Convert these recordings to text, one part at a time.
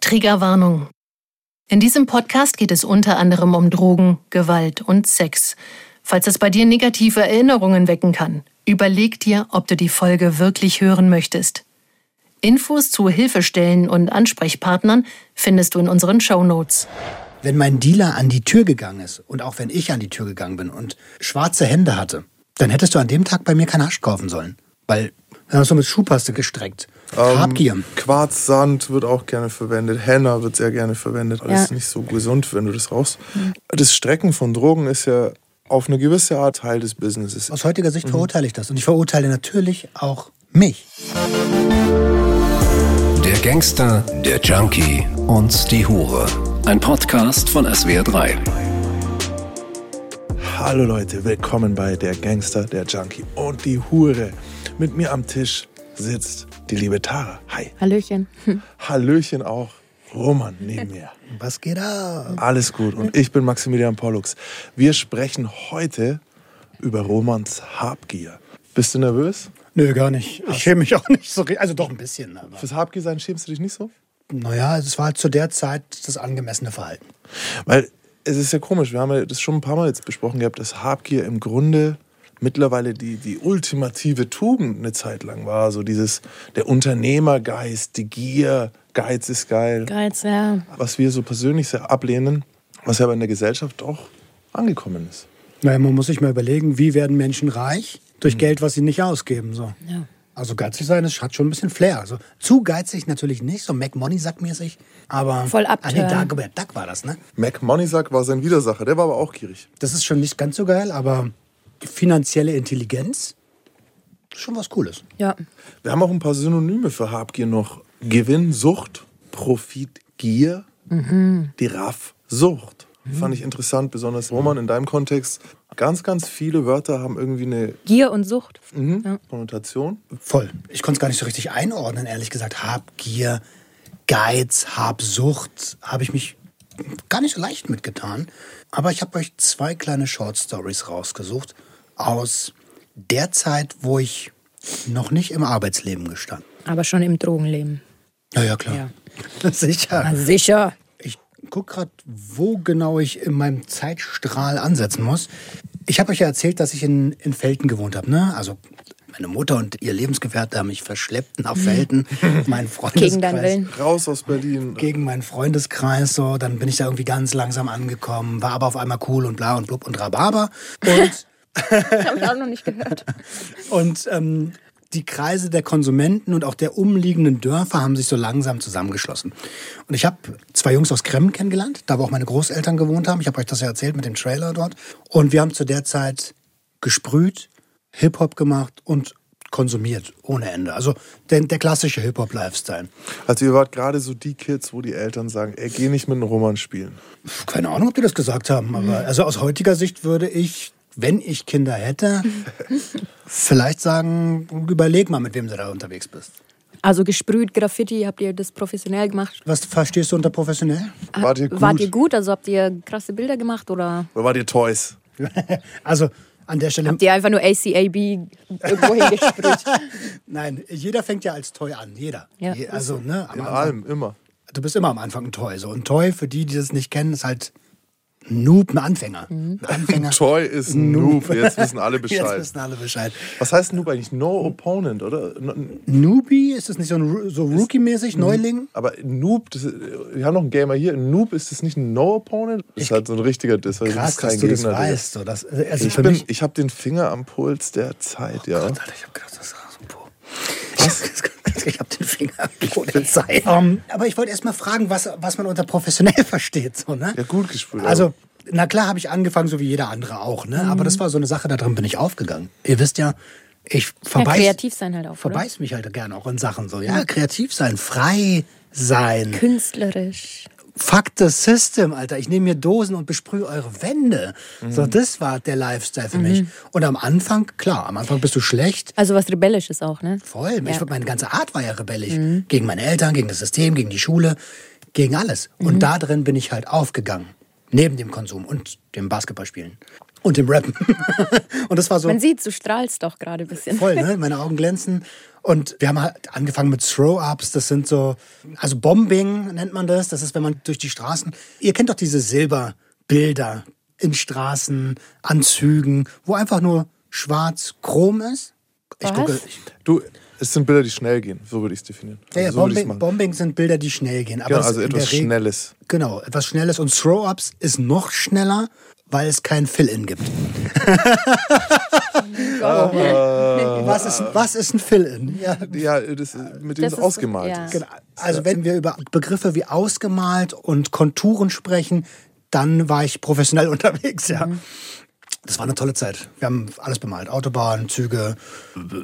Triggerwarnung. In diesem Podcast geht es unter anderem um Drogen, Gewalt und Sex. Falls es bei dir negative Erinnerungen wecken kann, überleg dir, ob du die Folge wirklich hören möchtest. Infos zu Hilfestellen und Ansprechpartnern findest du in unseren Show Notes. Wenn mein Dealer an die Tür gegangen ist und auch wenn ich an die Tür gegangen bin und schwarze Hände hatte, dann hättest du an dem Tag bei mir keinen Hasch kaufen sollen. Weil wir haben so mit Schuhpaste gestreckt. Ähm, Habgier. Quarzsand wird auch gerne verwendet. Henna wird sehr gerne verwendet. Alles Ja. nicht so gesund, wenn du das rauchst. Das Strecken von Drogen ist ja auf eine gewisse Art Teil des Businesses. Aus heutiger Sicht verurteile ich das. Und ich verurteile natürlich auch mich. Der Gangster, der Junkie und die Hure. Ein Podcast von SWR3. Hallo Leute, willkommen bei Der Gangster, der Junkie und die Hure. Mit mir am Tisch sitzt die liebe Tara. Hi. Hallöchen. Hallöchen auch. Roman neben mir. Was geht ab? Alles gut. Und ich bin Maximilian Pollux. Wir sprechen heute über Romans Habgier. Bist du nervös? Nö, gar nicht. Ich schäme mich auch nicht so. Also doch ein bisschen. Aber. Fürs Habgier sein schämst du dich nicht so? Naja, es war halt zu der Zeit das angemessene Verhalten. Weil es ist ja komisch, wir haben ja das schon ein paar Mal jetzt besprochen gehabt, dass Habgier im Grunde mittlerweile die, die ultimative Tugend eine Zeit lang war. So dieses, der Unternehmergeist, die Gier, Geiz ist geil. Geiz, ja. Was wir so persönlich sehr ablehnen, was ja aber in der Gesellschaft doch angekommen ist. Naja, man muss sich mal überlegen, wie werden Menschen reich? Durch Geld, was sie nicht ausgeben. So. Ja. Also geizig sein, das hat schon ein bisschen Flair. Also zu geizig natürlich nicht, so Mac Money mäßig aber Voll Ah, nee. Dagobert Duck war das, ne? Mac Moneysack war sein Widersacher, der war aber auch gierig. Das ist schon nicht ganz so geil, aber finanzielle Intelligenz ist schon was Cooles. Ja. Wir haben auch ein paar Synonyme für Habgier noch. Gewinn, Sucht, Profit, Gier, die Raffsucht. Fand ich interessant, besonders Roman in deinem Kontext. Ganz, ganz viele Wörter haben irgendwie eine Gier und Sucht. Konnotation. Voll. Ich konnte es gar nicht so richtig einordnen, ehrlich gesagt. Habgier, Geiz, Habsucht, habe ich mich gar nicht so leicht mitgetan. Aber ich habe euch zwei kleine Short Stories rausgesucht aus der Zeit, wo ich noch nicht im Arbeitsleben gestand. Aber schon im Drogenleben. Ja, ja, klar. Ja. Sicher. Na, sicher. Ich gucke gerade, wo genau ich in meinem Zeitstrahl ansetzen muss. Ich habe euch ja erzählt, dass ich in, in Felten gewohnt habe. Ne? Also meine Mutter und ihr Lebensgefährte haben mich verschleppt nach Felten. mein Freundeskreis. Gegen deinen Willen. Raus aus Berlin. Gegen meinen Freundeskreis. So. Dann bin ich da irgendwie ganz langsam angekommen, war aber auf einmal cool und bla und blub und Rhabarber. Und Habe ich auch noch nicht gehört. Und ähm, die Kreise der Konsumenten und auch der umliegenden Dörfer haben sich so langsam zusammengeschlossen. Und ich habe zwei Jungs aus Kremmen kennengelernt, da wo auch meine Großeltern gewohnt haben. Ich habe euch das ja erzählt mit dem Trailer dort. Und wir haben zu der Zeit gesprüht, Hip-Hop gemacht und konsumiert ohne Ende. Also der, der klassische Hip-Hop-Lifestyle. Also ihr wart gerade so die Kids, wo die Eltern sagen, ey, geh nicht mit einem Roman spielen. Keine Ahnung, ob die das gesagt haben, aber also aus heutiger Sicht würde ich, wenn ich Kinder hätte, vielleicht sagen, überleg mal, mit wem du da unterwegs bist. Also gesprüht, Graffiti, habt ihr das professionell gemacht? Was verstehst du unter professionell? Wart ihr gut? Wart ihr gut? Also habt ihr krasse Bilder gemacht oder Oder wart ihr Toys? Also an der Stelle, habt ihr einfach nur ACAB irgendwo hingesprüht? nein, jeder fängt ja als Toy an, jeder. Ja. Je- Also, ne, am In Anfang, allem, immer. du bist immer am Anfang ein Toy. So. Ein Toy, für die, die das nicht kennen, ist halt Noob, ein Anfänger. Ein Anfänger. Toy ist ein Noob. Jetzt wissen alle Jetzt Bescheid. wissen alle Bescheid. Was heißt Noob eigentlich? No Opponent, oder? No- Newbie, ist das nicht so, ein, so Rookie-mäßig, Neuling? Aber Noob, das, wir haben noch einen Gamer hier. Noob, ist das nicht ein No Opponent? Das ist halt so ein richtiger Diss. Krass, du bist dass du das Digga. weißt. So, das, also Ich, bin, mich, ich habe den Finger am Puls der Zeit, ja. Alter, ich hab gedacht, das ist so ein Po. Ich hab den Finger am der Zeit. Ähm, aber ich wollte erst mal fragen, was, was man unter professionell versteht. So, ne? Ja, gut gespielt. Also, na klar habe ich angefangen, so wie jeder andere auch, ne? Aber das war so eine Sache, da drin bin ich aufgegangen. Ihr wisst ja, ich Ja, verbeiß, kreativ sein halt auch, oder? verbeiß mich halt gerne auch in Sachen so. Ja, kreativ sein, frei sein. Künstlerisch. Fuck the system, Alter. Ich nehme mir Dosen und besprühe eure Wände. So, das war der Lifestyle für mich. Und am Anfang, klar, am Anfang bist du schlecht. Also was Rebellisches auch, ne? Voll. Ich, Ja. meine ganze Art war ja rebellisch. Gegen meine Eltern, gegen das System, gegen die Schule, gegen alles. Und da drin bin ich halt aufgegangen. Neben dem Konsum und dem Basketballspielen. Und dem Rappen. und das war so. Man sieht, du strahlst doch gerade ein bisschen. Voll, ne? Meine Augen glänzen. Und wir haben halt angefangen mit Throw-Ups. Das sind so, also Bombing nennt man das. Das ist, wenn man durch die Straßen. Ihr kennt doch diese Silberbilder in Straßen, Anzügen, wo einfach nur schwarz Chrom ist. Ich Was? gucke. Ich, Du, es sind Bilder, die schnell gehen, so würde ich es definieren. ja, ja, Also so Bombing. Bombing sind Bilder, die schnell gehen. Aber Genau, also etwas Regel- Schnelles. Genau, etwas Schnelles. Und Throw-Ups ist noch schneller, weil es kein Fill-In gibt. was, ist, was ist ein Fill-In? Ja, Ja, das, mit dem Das es ist- ausgemalt ja. ist. Genau. Also wenn wir über Begriffe wie ausgemalt und Konturen sprechen, dann war ich professionell unterwegs, ja. Das war eine tolle Zeit. Wir haben alles bemalt. Autobahnen, Züge,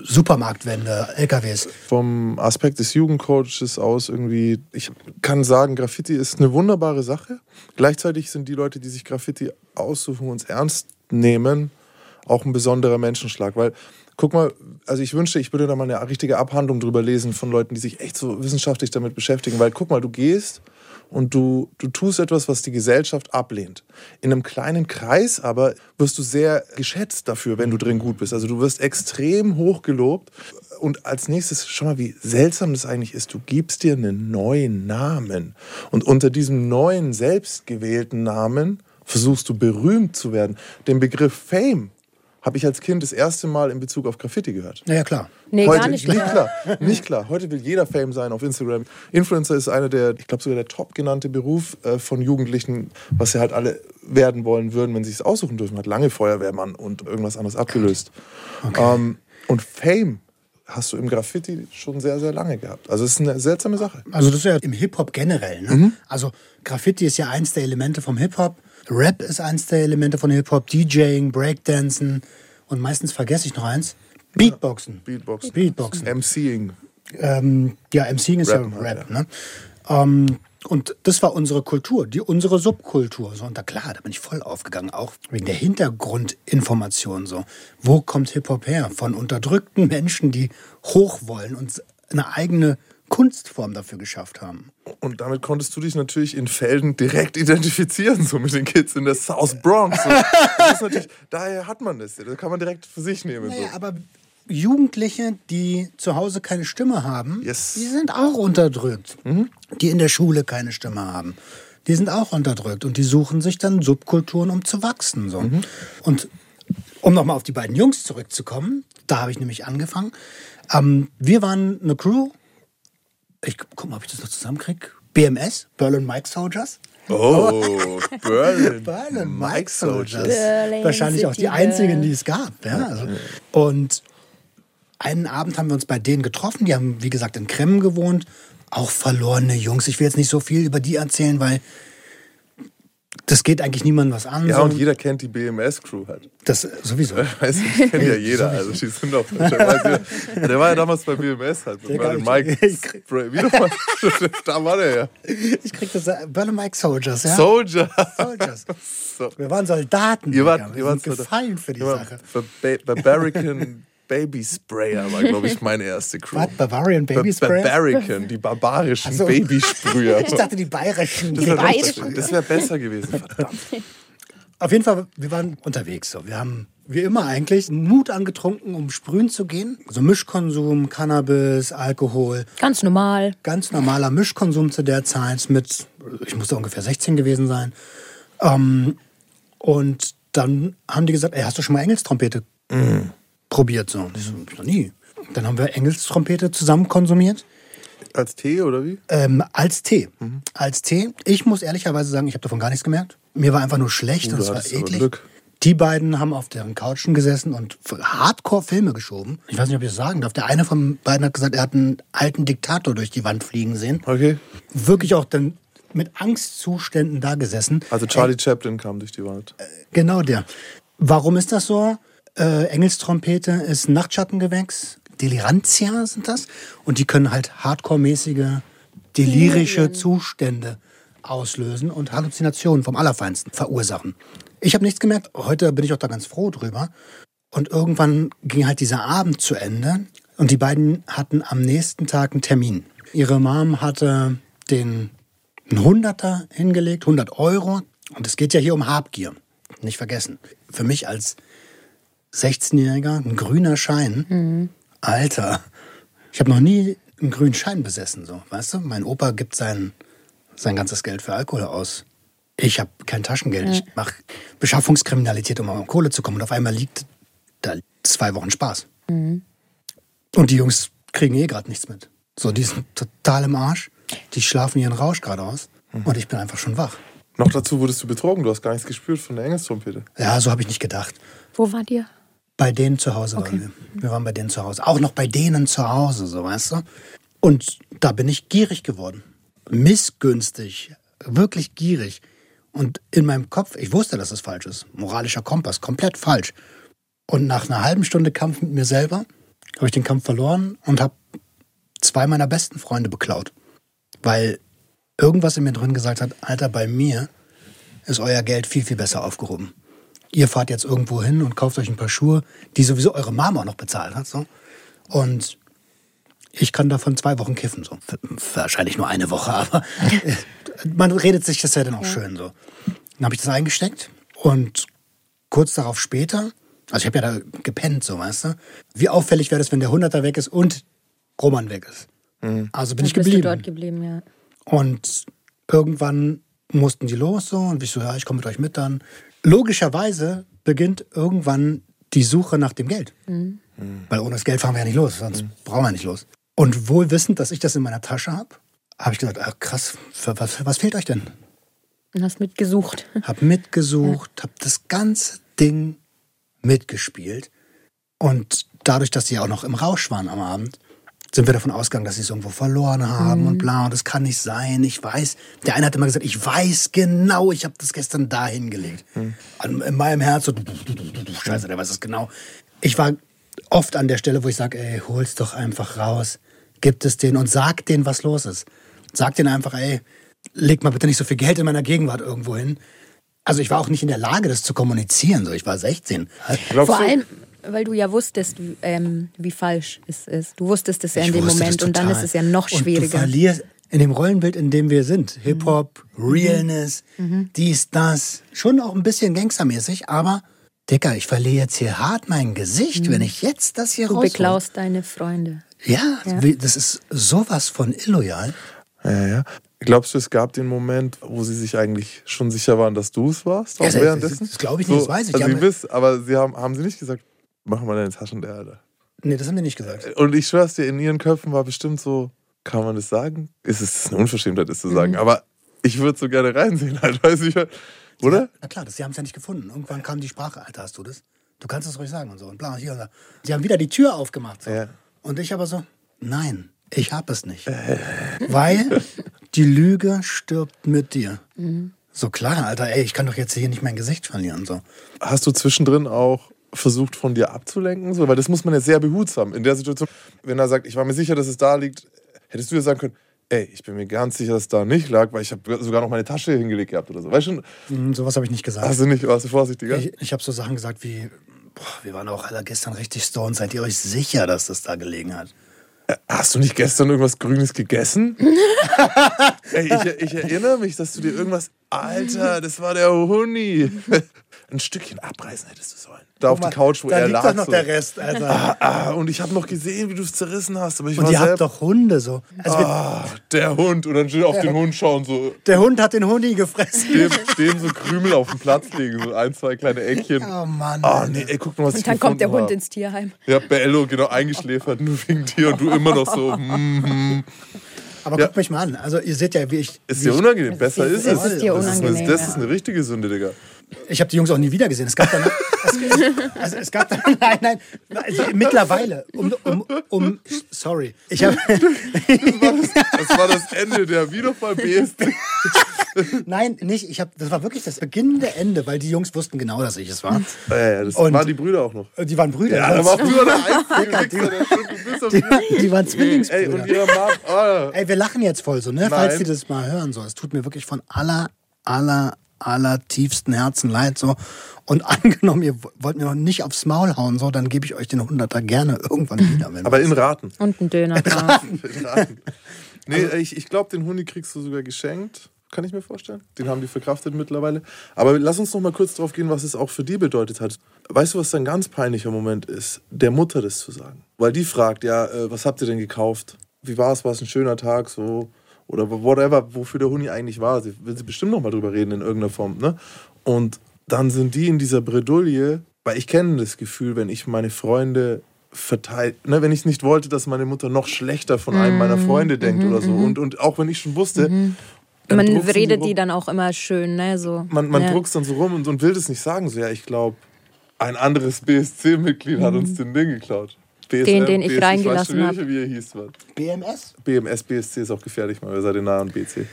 Supermarktwände, LKWs. Vom Aspekt des Jugendcoaches aus irgendwie, ich kann sagen, Graffiti ist eine wunderbare Sache. Gleichzeitig sind die Leute, die sich Graffiti aussuchen und es ernst nehmen, auch ein besonderer Menschenschlag. Weil, guck mal, also ich wünschte, ich würde da mal eine richtige Abhandlung drüber lesen von Leuten, die sich echt so wissenschaftlich damit beschäftigen. Weil, guck mal, du gehst und du, du tust etwas, was die Gesellschaft ablehnt. In einem kleinen Kreis aber wirst du sehr geschätzt dafür, wenn du drin gut bist. Also du wirst extrem hoch gelobt. Und als nächstes, schau mal, wie seltsam das eigentlich ist. Du gibst dir einen neuen Namen. Und unter diesem neuen, selbstgewählten Namen versuchst du berühmt zu werden. Den Begriff Fame habe ich als Kind das erste Mal in Bezug auf Graffiti gehört. Naja, klar. Nee, Heute, gar nicht. Nicht klar, nicht klar. Heute will jeder Fame sein auf Instagram. Influencer ist einer der, ich glaube sogar der top genannte Beruf äh, von Jugendlichen, was sie halt alle werden wollen würden, wenn sie es aussuchen dürfen. Hat lange Feuerwehrmann und irgendwas anderes abgelöst. Ähm, und Fame hast du im Graffiti schon sehr, sehr lange gehabt. Also es ist eine seltsame Sache. Also das ist ja im Hip-Hop generell. Ne? Also Graffiti ist ja eins der Elemente vom Hip-Hop. Rap ist eins der Elemente von Hip-Hop. DJing, Breakdancen und meistens vergesse ich noch eins. Beatboxen. Beatboxen. Beatboxen. MCing. Ähm, ja, MCing ist Rappen ja Rap. Ne? Ähm, und das war unsere Kultur, die, unsere Subkultur. So, und da klar, da bin ich voll aufgegangen, auch wegen der Hintergrundinformation. So. Wo kommt Hip-Hop her? Von unterdrückten Menschen, die hoch wollen und eine eigene Kunstform dafür geschafft haben. Und damit konntest du dich natürlich in Felden direkt identifizieren, so mit den Kids in der South Bronx. Daher hat man das. Das kann man direkt für sich nehmen. Naja, So. aber Jugendliche, die zu Hause keine Stimme haben, Yes. die sind auch unterdrückt. Die in der Schule keine Stimme haben. Die sind auch unterdrückt und die suchen sich dann Subkulturen, um zu wachsen. So. Und um nochmal auf die beiden Jungs zurückzukommen, da habe ich nämlich angefangen. Ähm, wir waren eine Crew. Ich guck mal, ob ich das noch zusammenkriege. BMS, Berlin Mike Soldiers. Oh, Berlin. Berlin Mike Soldiers. Berlin Wahrscheinlich auch die einzigen, die es gab. Ja, also. Und einen Abend haben wir uns bei denen getroffen. Die haben, wie gesagt, in Kremmen gewohnt. Auch verlorene Jungs. Ich will jetzt nicht so viel über die erzählen, weil das geht eigentlich niemandem was an. Ja, und jeder kennt die BMS-Crew halt. Das sowieso. Weißt du, die kennt ja jeder. Also die sind auch. Der war, ja, damals bei BMS halt. Mit Der Berlin Mike. Da war der ja. Ich krieg das. äh, Berlin Mike Soldiers, ja? Soldier. Soldiers. So. Wir waren Soldaten. Ihr wart, Digga. ihr wir wart sind gefallen für die Sache. Bar- Barbarican Baby Sprayer war, glaube ich, meine erste Crew. Was? Bavarian Baby Ba- Spray? Barbarican, die barbarischen Ach so. Babysprüher. Ich dachte, die bayerischen. Das wäre Bayerischen. wär besser gewesen, verdammt. Auf jeden Fall, wir waren unterwegs. So. Wir haben, wie immer eigentlich, Mut angetrunken, um sprühen zu gehen. Also Mischkonsum, Cannabis, Alkohol. Ganz normal. Ganz normaler Mischkonsum zu der Zeit mit, ich musste ungefähr 16 gewesen sein. Ähm, und dann haben die gesagt, ey, hast du schon mal Engelstrompete probiert? So. Und ich so, noch nie. Dann haben wir Engelstrompete zusammen konsumiert. Als Tee oder wie? Ähm, als Tee. Als Tee. Ich muss ehrlicherweise sagen, ich habe davon gar nichts gemerkt. Mir war einfach nur schlecht Uh, und es war eklig. Glück. Die beiden haben auf deren Couchen gesessen und Hardcore-Filme geschoben. Ich weiß nicht, ob ich das sagen darf. Der eine von beiden hat gesagt, er hat einen alten Diktator durch die Wand fliegen sehen. Okay. Wirklich auch dann mit Angstzuständen da gesessen. Also Charlie Chaplin kam durch die Wand. Genau der. Warum ist das so? Äh, Engelstrompete ist ein Nachtschattengewächs. Delirantia sind das. Und die können halt hardcore-mäßige, delirische Zustände auslösen und Halluzinationen vom Allerfeinsten verursachen. Ich habe nichts gemerkt. Heute bin ich auch da ganz froh drüber. Und irgendwann ging halt dieser Abend zu Ende. Und die beiden hatten am nächsten Tag einen Termin. Ihre Mom hatte den Hunderter hingelegt, 100 Euro. Und es geht ja hier um Habgier. Nicht vergessen. Für mich als 16-Jähriger ein grüner Schein. Alter, ich habe noch nie einen grünen Schein besessen, so, weißt du? Mein Opa gibt sein, sein ganzes Geld für Alkohol aus. Ich habe kein Taschengeld. Ich mache Beschaffungskriminalität, um an Kohle zu kommen. Und auf einmal liegt da zwei Wochen Spaß. Und die Jungs kriegen eh gerade nichts mit. So, die sind total im Arsch. Die schlafen ihren Rausch gerade aus. Und ich bin einfach schon wach. Noch dazu wurdest du betrogen, du hast gar nichts gespürt von der Engelstrompete. Ja, so habe ich nicht gedacht. Wo wart ihr? Bei denen zu Hause waren wir. Wir waren bei denen zu Hause. Auch noch bei denen zu Hause, so weißt du. Und da bin ich gierig geworden. Missgünstig. Wirklich gierig. Und in meinem Kopf, ich wusste, dass es falsch ist. Moralischer Kompass, komplett falsch. Und nach einer halben Stunde Kampf mit mir selber habe ich den Kampf verloren und habe zwei meiner besten Freunde beklaut. Weil irgendwas in mir drin gesagt hat, Alter, bei mir ist euer Geld viel, viel besser aufgehoben. Ihr fahrt jetzt irgendwo hin und kauft euch ein paar Schuhe, die sowieso eure Mama auch noch bezahlt hat. So. Und ich kann davon zwei Wochen kiffen. So. Wahrscheinlich nur eine Woche, aber man redet sich das ja dann auch schön so. Dann habe ich das eingesteckt und kurz darauf später, also ich habe ja da gepennt, so weißt du, wie auffällig wäre das, wenn der Hunderter weg ist und Roman weg ist. Also bin ich Bist du geblieben. dort geblieben, ja. Und irgendwann mussten die los so und ich so, ja, ich komme mit euch mit dann. Logischerweise beginnt irgendwann die Suche nach dem Geld. Weil ohne das Geld fahren wir ja nicht los, sonst brauchen wir nicht los. Und wohl wissend, dass ich das in meiner Tasche habe, habe ich gesagt, ach, krass, für was, was fehlt euch denn? Und hast mitgesucht. Hab mitgesucht, hab das ganze Ding mitgespielt. Und dadurch, dass sie auch noch im Rausch waren am Abend, sind wir davon ausgegangen, dass sie es irgendwo verloren haben und bla. Und das kann nicht sein. Ich weiß. Der eine hat immer gesagt, ich weiß genau, ich habe das gestern da hingelegt. An- In meinem Herz so, du, du, du, du, du, scheiße, der weiß es genau. Ich war oft an der Stelle, wo ich sage, ey, hol's doch einfach raus. Gib es denen und sag denen, was los ist. Sag denen einfach, ey, leg mal bitte nicht so viel Geld in meiner Gegenwart irgendwo hin. Also ich war auch nicht in der Lage, das zu kommunizieren. So, ich war 16. Glaubst Vor du, allem, weil du ja wusstest, wie, ähm, wie falsch es ist. Du wusstest es ja in Ich dem Moment und dann ist es ja noch Und du schwieriger. verlierst in dem Rollenbild, in dem wir sind. Hip-Hop, Mhm. Realness, dies, das. Schon auch ein bisschen gangstermäßig, aber Dicker, ich verliere jetzt hier hart mein Gesicht, wenn ich jetzt das hier Mhm. Du raushol. beklaust deine Freunde. Ja, Ja. das ist sowas von illoyal. Ja, ja. Glaubst du, es gab den Moment, wo sie sich eigentlich schon sicher waren, dass du es warst? Auch Ja, das- währenddessen? das glaube ich nicht, das weiß ich. Also, aber- wiss, aber sie haben, haben sie nicht gesagt, mach mal deine Taschen der Alter. Nee, das haben die nicht gesagt. Und ich schwör's dir, in ihren Köpfen war bestimmt so, kann man das sagen? Ist es eine Unverschämtheit, das zu sagen? Mhm. Aber ich würde so gerne reinsehen, halt, weiß ich, oder? Ja, na klar, das, sie haben es ja nicht gefunden. Irgendwann kam die Sprache, Alter, hast du das? Du kannst es ruhig sagen und so. Und bla, hier und da. Sie haben wieder die Tür aufgemacht. So. Ja. Und ich aber so, nein, ich hab es nicht. Weil die Lüge stirbt mit dir. So klar, Alter, ey, ich kann doch jetzt hier nicht mein Gesicht verlieren. So. Hast du zwischendrin auch versucht, von dir abzulenken? So, weil das muss man ja sehr behutsam in der Situation. Wenn er sagt, ich war mir sicher, dass es da liegt, hättest du ja sagen können, ey, ich bin mir ganz sicher, dass es da nicht lag, weil ich habe sogar noch meine Tasche hingelegt gehabt oder so. Weißt du, Hm, sowas habe ich nicht gesagt. hast du nicht, warst du vorsichtiger? Ich, ich habe so Sachen gesagt wie, boah, wir waren auch alle gestern richtig stoned. Seid ihr euch sicher, dass das da gelegen hat? Hast du nicht gestern irgendwas Grünes gegessen? Ey, ich, ich erinnere mich, dass du dir irgendwas. Alter, das war der Huni. Ein Stückchen abreißen hättest du sollen. Da auf Guck die Couch, wo da er liegt lag. doch noch so. der Rest, Alter. Ah, ah, und ich habe noch gesehen, wie du es zerrissen hast. Aber ich Und war ihr habt doch Hunde so. Also Ah, der Hund. Und dann auf den Hund schauen, so. der Hund hat den Honig gefressen. Dem, dem so Krümel auf den Platz legen, so ein, zwei kleine Eckchen. Oh Mann. Ah, nee, ey, guck mal, was ich Und dann kommt der Hund hab. ins Tierheim. Ja, Bello, genau, eingeschläfert, nur wegen dir. Und du immer noch so. Mm, Aber Ja. guckt mich mal an. Also ihr seht ja, wie ich. ist wie dir ich, unangenehm. Besser ist- ist es es. ist dir das, ist eine, unangenehm, das ist eine richtige Sünde, Digga. Ich habe die Jungs auch nie wieder gesehen. Es gab danach. es, also es gab nein, nein. Also mittlerweile. Um, um, um, sorry. Ich habe. Das war das Ende der Wiederfall BSD. nein, nicht. Ich habe. Das war wirklich das beginnende Ende, weil die Jungs wussten genau, dass ich es war. Ja, ja, das Und- waren die Brüder auch noch. Die waren Brüder. Ja, da war früher der einzige die, die waren Ey, Zwillingsbrüder. und ihre Mom, ah, Ey, wir lachen jetzt voll so, ne? Falls Nein. die das mal hören so. Es tut mir wirklich von aller, aller, aller tiefsten Herzen leid so. Und angenommen, ihr wollt mir noch nicht aufs Maul hauen so, dann gebe ich euch den Hunderter gerne irgendwann wieder. Wenn aber in Raten. Und ein Döner drauf. In Raten. Nee, ich, ich glaube, den Huni kriegst du sogar geschenkt. kann ich mir vorstellen. Den haben die verkraftet mittlerweile. Aber lass uns noch mal kurz drauf gehen, was es auch für die bedeutet hat. Weißt du, was ein ganz peinlicher Moment ist? Der Mutter das zu sagen. Weil die fragt, ja, äh, was habt ihr denn gekauft? Wie war es? War es ein schöner Tag? So oder whatever, wofür der Huni eigentlich war. Sie will sie bestimmt noch mal drüber reden in irgendeiner Form. Ne? Und dann sind die in dieser Bredouille, weil ich kenne das Gefühl, wenn ich meine Freunde verteilt, ne, wenn ich nicht wollte, dass meine Mutter noch schlechter von einem meiner Mhm. Freunde denkt oder so. Und, und auch wenn ich schon wusste, Man redet rum. die dann auch immer schön, ne? So. Man, man ja. druckst dann so rum und, und will das nicht sagen. So, ja, ich glaube, ein anderes BSC-Mitglied hat uns den Ding geklaut. BSM, Mhm. Den, den ich BSC, reingelassen weiß hab. schon, Wie er hieß. Was. BMS? BMS, BSC ist auch gefährlich, mal, wir seid nah an BC.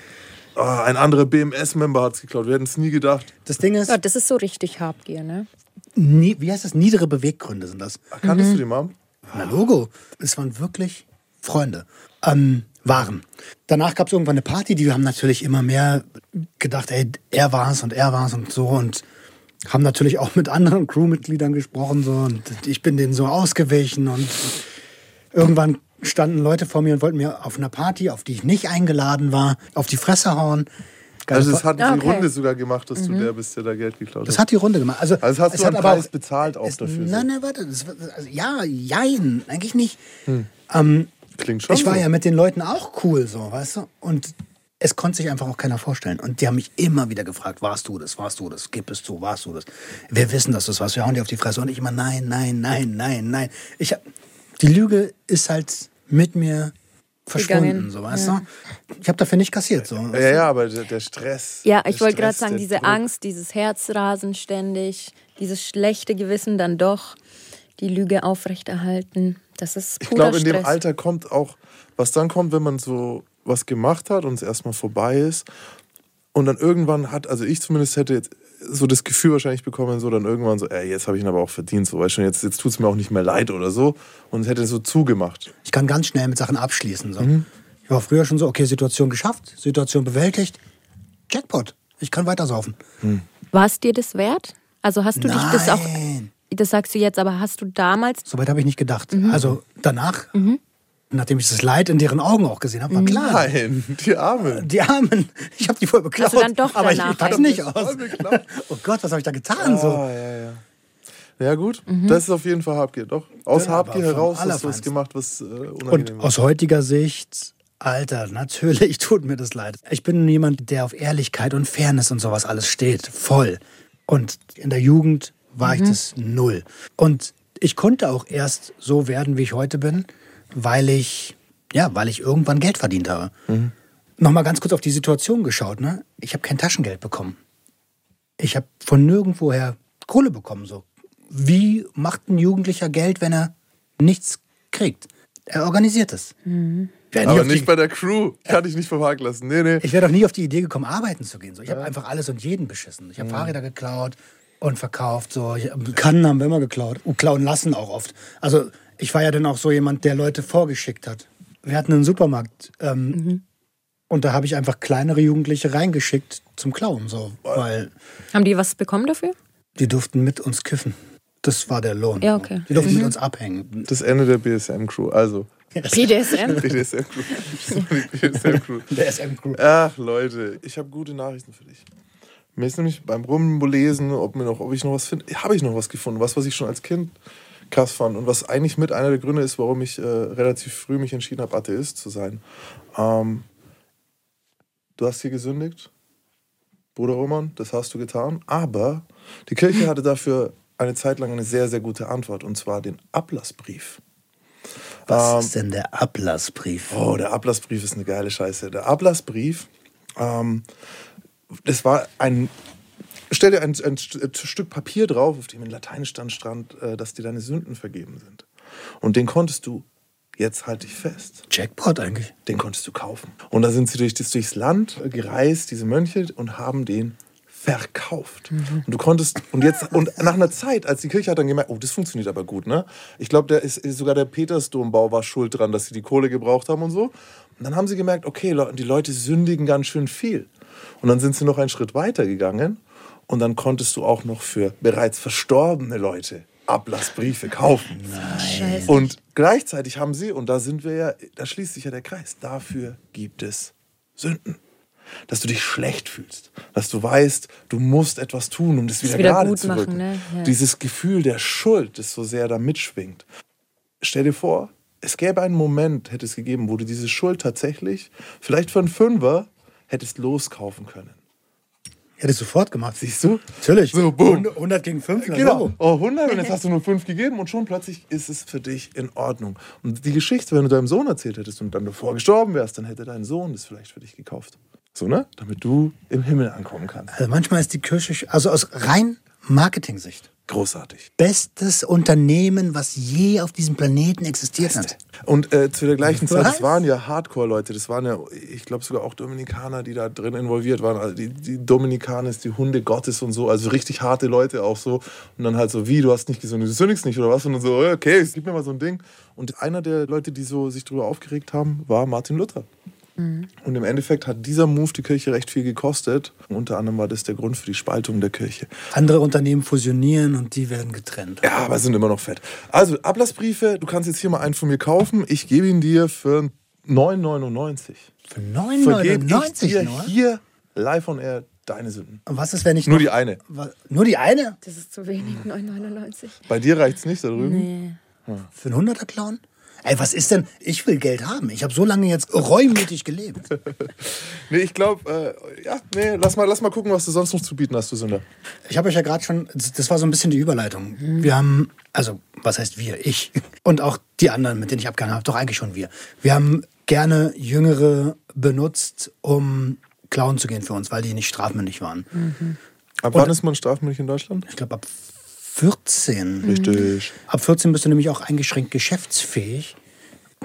Ah, ein anderer BMS-Member hat es geklaut. Wir hätten es nie gedacht. Das Ding ist, Ja, das ist so richtig Habgier, ne? nie, wie heißt das? Niedere Beweggründe sind das. Kanntest du die Mom? Na Logo. Es waren wirklich Freunde. Ähm, waren. Danach gab es irgendwann eine Party, die haben natürlich immer mehr gedacht, ey, er war es und er war es und so und haben natürlich auch mit anderen Crewmitgliedern gesprochen so und ich bin denen so ausgewichen und irgendwann standen Leute vor mir und wollten mir auf einer Party, auf die ich nicht eingeladen war, auf die Fresse hauen. Also es hat Ah, die okay. Runde sogar gemacht, dass du der bist, der da Geld geklaut Das hat. hat die Runde gemacht. Also, Also hast es du hat einen Preis auch, bezahlt auch es, dafür? Nein, nein, warte. Das, war- also, ja, jein, eigentlich nicht. Ähm, Klingt schon ich war so. ja mit den Leuten auch cool, so, weißt du? Und es konnte sich einfach auch keiner vorstellen. Und die haben mich immer wieder gefragt, warst du das, warst du das, gib es zu, warst du das? Wir wissen, dass du das warst, wir hauen dir auf die Fresse. Und ich immer, nein, nein, nein, nein, nein. Ich hab, die Lüge ist halt mit mir verschwunden, Gegangen, so, weißt du? Ich habe dafür nicht kassiert, so. Ja, ja, aber der, der Stress. Ja, ich wollte gerade sagen, diese Druck. Angst, dieses Herzrasen ständig, dieses schlechte Gewissen dann doch, die Lüge aufrechterhalten. Das ist Ich purer glaube, in dem Stress. Alter kommt auch, was dann kommt, wenn man so was gemacht hat und es erstmal vorbei ist. Und dann irgendwann hat, also ich zumindest hätte jetzt so das Gefühl wahrscheinlich bekommen, so dann irgendwann so, ey, jetzt habe ich ihn aber auch verdient, so, weißt du, jetzt, jetzt tut es mir auch nicht mehr leid oder so. Und es hätte so zugemacht. Ich kann ganz schnell mit Sachen abschließen. So. Ich war früher schon so, okay, Situation geschafft, Situation bewältigt, Jackpot. Ich kann weitersaufen. War es dir das wert? Also hast du dich das auch, Nein. das sagst du jetzt, aber hast du damals, Soweit habe ich nicht gedacht. Also danach, nachdem ich das Leid in deren Augen auch gesehen habe, war klar. Nein, die Arme. Die Armen, ich habe die voll beklaut. Hast du dann doch aber ich, danach ich pack's nicht aus. Oh Gott, was habe ich da getan? So. Ah, ja, ja. Ja, gut. Das ist auf jeden Fall Habgier, doch. Aus Ja, Habgier heraus hast du was gemacht, was äh, unangenehm Und war. aus heutiger Sicht, Alter, natürlich tut mir das leid. Ich bin jemand, der auf Ehrlichkeit und Fairness und sowas alles steht. Voll. Und in der Jugend war ich das null. Und ich konnte auch erst so werden, wie ich heute bin, weil ich, ja, weil ich irgendwann Geld verdient habe. Nochmal ganz kurz auf die Situation geschaut, ne? Ich habe kein Taschengeld bekommen. Ich habe von nirgendwoher Kohle bekommen, so. Wie macht ein Jugendlicher Geld, wenn er nichts kriegt? Er organisiert es. Nie Aber auf die- nicht bei der Crew. Kann ich nicht verhaken lassen. Nee, nee. ich wäre doch nie auf die Idee gekommen, arbeiten zu gehen. So, ich habe einfach alles und jeden beschissen. Ich habe Fahrräder geklaut und verkauft. So. Ich, Kannen haben wir immer geklaut. Und klauen lassen auch oft. Also ich war ja dann auch so jemand, der Leute vorgeschickt hat. Wir hatten einen Supermarkt. Ähm, Und da habe ich einfach kleinere Jugendliche reingeschickt zum Klauen. So, weil haben die was bekommen dafür? die durften mit uns kiffen. Das war der Lohn. Ja, okay. Die durften mit uns abhängen. Das Ende der BSM-Crew. Also, PDSM? BDSM-Crew. BDSM-Crew. SM-Crew. Ach, Leute, ich habe gute Nachrichten für dich. Mir ist nämlich beim Rumlesen, ob, mir noch, ob ich noch was finde, habe ich noch was gefunden. Was, was ich schon als Kind krass fand und was eigentlich mit einer der Gründe ist, warum ich äh, relativ früh mich entschieden habe, Atheist zu sein. Ähm, du hast hier gesündigt, Bruder Roman, das hast du getan, aber die Kirche hatte dafür eine Zeit lang eine sehr, sehr gute Antwort und zwar den Ablassbrief. Was ist denn der Ablassbrief? Oh, der Ablassbrief ist eine geile Scheiße. Der Ablassbrief, ähm, das war ein. Stell dir ein, ein St- Stück Papier drauf, auf dem in Lateinisch dann stand, äh, dass dir deine Sünden vergeben sind. Und den konntest du, jetzt halte ich fest, Jackpot eigentlich. den konntest du kaufen. Und da sind sie durch das, durchs Land gereist, diese Mönche, und haben den verkauft. Und du konntest, und jetzt, und nach einer Zeit, als die Kirche hat dann gemerkt, oh, das funktioniert aber gut, ne? Ich glaube, der ist, sogar der Petersdombau war schuld dran, dass sie die Kohle gebraucht haben und so. Und dann haben sie gemerkt, okay, die Leute sündigen ganz schön viel. Und dann sind sie noch einen Schritt weiter gegangen und dann konntest du auch noch für bereits verstorbene Leute Ablassbriefe kaufen. Scheiße. Und gleichzeitig haben sie, und da sind wir ja, da schließt sich ja der Kreis, dafür gibt es Sünden. dass du dich schlecht fühlst, dass du weißt, du musst etwas tun, um das wieder, wieder gerade gut zu machen, rücken. ne? Ja. Dieses Gefühl der Schuld, das so sehr da mitschwingt. Stell dir vor, es gäbe einen Moment, hätte es gegeben, wo du diese Schuld tatsächlich, vielleicht für einen Fünfer, hättest loskaufen können. Hätte ich sofort gemacht. Siehst du? Natürlich. So, boom. 100 gegen 5. na Genau. Oh, 100 und jetzt hast du nur 5 gegeben und schon plötzlich ist es für dich in Ordnung. Und die Geschichte, wenn du deinem Sohn erzählt hättest und dann davor gestorben wärst, dann hätte dein Sohn das vielleicht für dich gekauft. So, ne? Damit du im Himmel ankommen kannst. Also manchmal ist die Kirche, also aus rein Marketing-Sicht, Großartig. bestes Unternehmen, was je auf diesem Planeten existiert hat. Und äh, zu der gleichen Zeit, das waren ja Hardcore-Leute, das waren ja, ich glaube sogar auch Dominikaner, die da drin involviert waren. Also die, die Dominikaner ist die Hunde Gottes und so, also richtig harte Leute auch so. Und dann halt so, wie, du hast nicht gesungen, du sündigst nicht oder was? Und dann so, okay, gib mir mal so ein Ding. Und einer der Leute, die so sich darüber aufgeregt haben, war Martin Luther. Und im Endeffekt hat dieser Move die Kirche recht viel gekostet. Unter anderem war das der Grund für die Spaltung der Kirche. Andere Unternehmen fusionieren und die werden getrennt. Ja, aber sind immer noch fett. Also, Ablassbriefe, du kannst jetzt hier mal einen von mir kaufen. Ich gebe ihn dir für 9,99. Für Vergebe ich 9,99 dir nur? hier live on air deine Sünden. Und was ist, wenn ich Nur noch, die eine. Nur die eine? Das ist zu wenig, 9,99. Bei dir reicht's nicht da drüben. Nee. Für einen Hunderter klauen? Ey, was ist denn? Ich will Geld haben. Ich habe so lange jetzt reumütig gelebt. Nee, ich glaube, äh, ja, nee, lass mal, lass mal gucken, was du sonst noch zu bieten hast, du Sünder. Ich habe euch ja gerade schon, das war so ein bisschen die Überleitung. Wir haben, also was heißt wir? Ich und auch die anderen, mit denen ich abgehangen habe, doch eigentlich schon wir. Wir haben gerne Jüngere benutzt, um klauen zu gehen für uns, weil die nicht strafmündig waren. Ab wann ist man strafmündig in Deutschland? Ich glaube ab 14. Richtig. Ab 14 bist du nämlich auch eingeschränkt geschäftsfähig.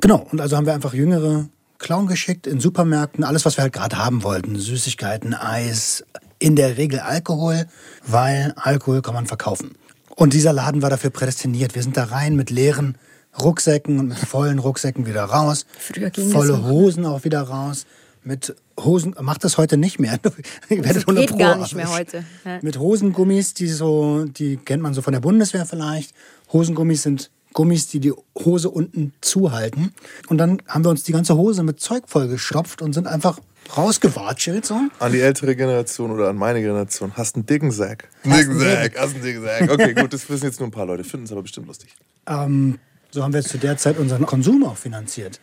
Genau, und also haben wir einfach Jüngere Clown geschickt in Supermärkten, alles, was wir halt gerade haben wollten. Süßigkeiten, Eis, in der Regel Alkohol, weil Alkohol kann man verkaufen. Und dieser Laden war dafür prädestiniert. Wir sind da rein mit leeren Rucksäcken und mit vollen Rucksäcken wieder raus. Früher ging das Volle ne? Hosen auch wieder raus. Mit Hosen, macht das heute nicht mehr. Ihr werdet geht 100 Pro gar nicht mehr heute. Ja. Mit Hosengummis, die so, die kennt man so von der Bundeswehr vielleicht. Hosengummis sind Gummis, die die Hose unten zuhalten. Und dann haben wir uns die ganze Hose mit Zeug vollgestopft und sind einfach rausgewatschelt. So. An die ältere Generation oder an meine Generation. Hast einen dicken Sack. dicken. Sack, hast einen dicken Sack. Okay, gut, das wissen jetzt nur ein paar Leute. Finden es aber bestimmt lustig. Ähm, so haben wir zu der Zeit unseren Konsum auch finanziert.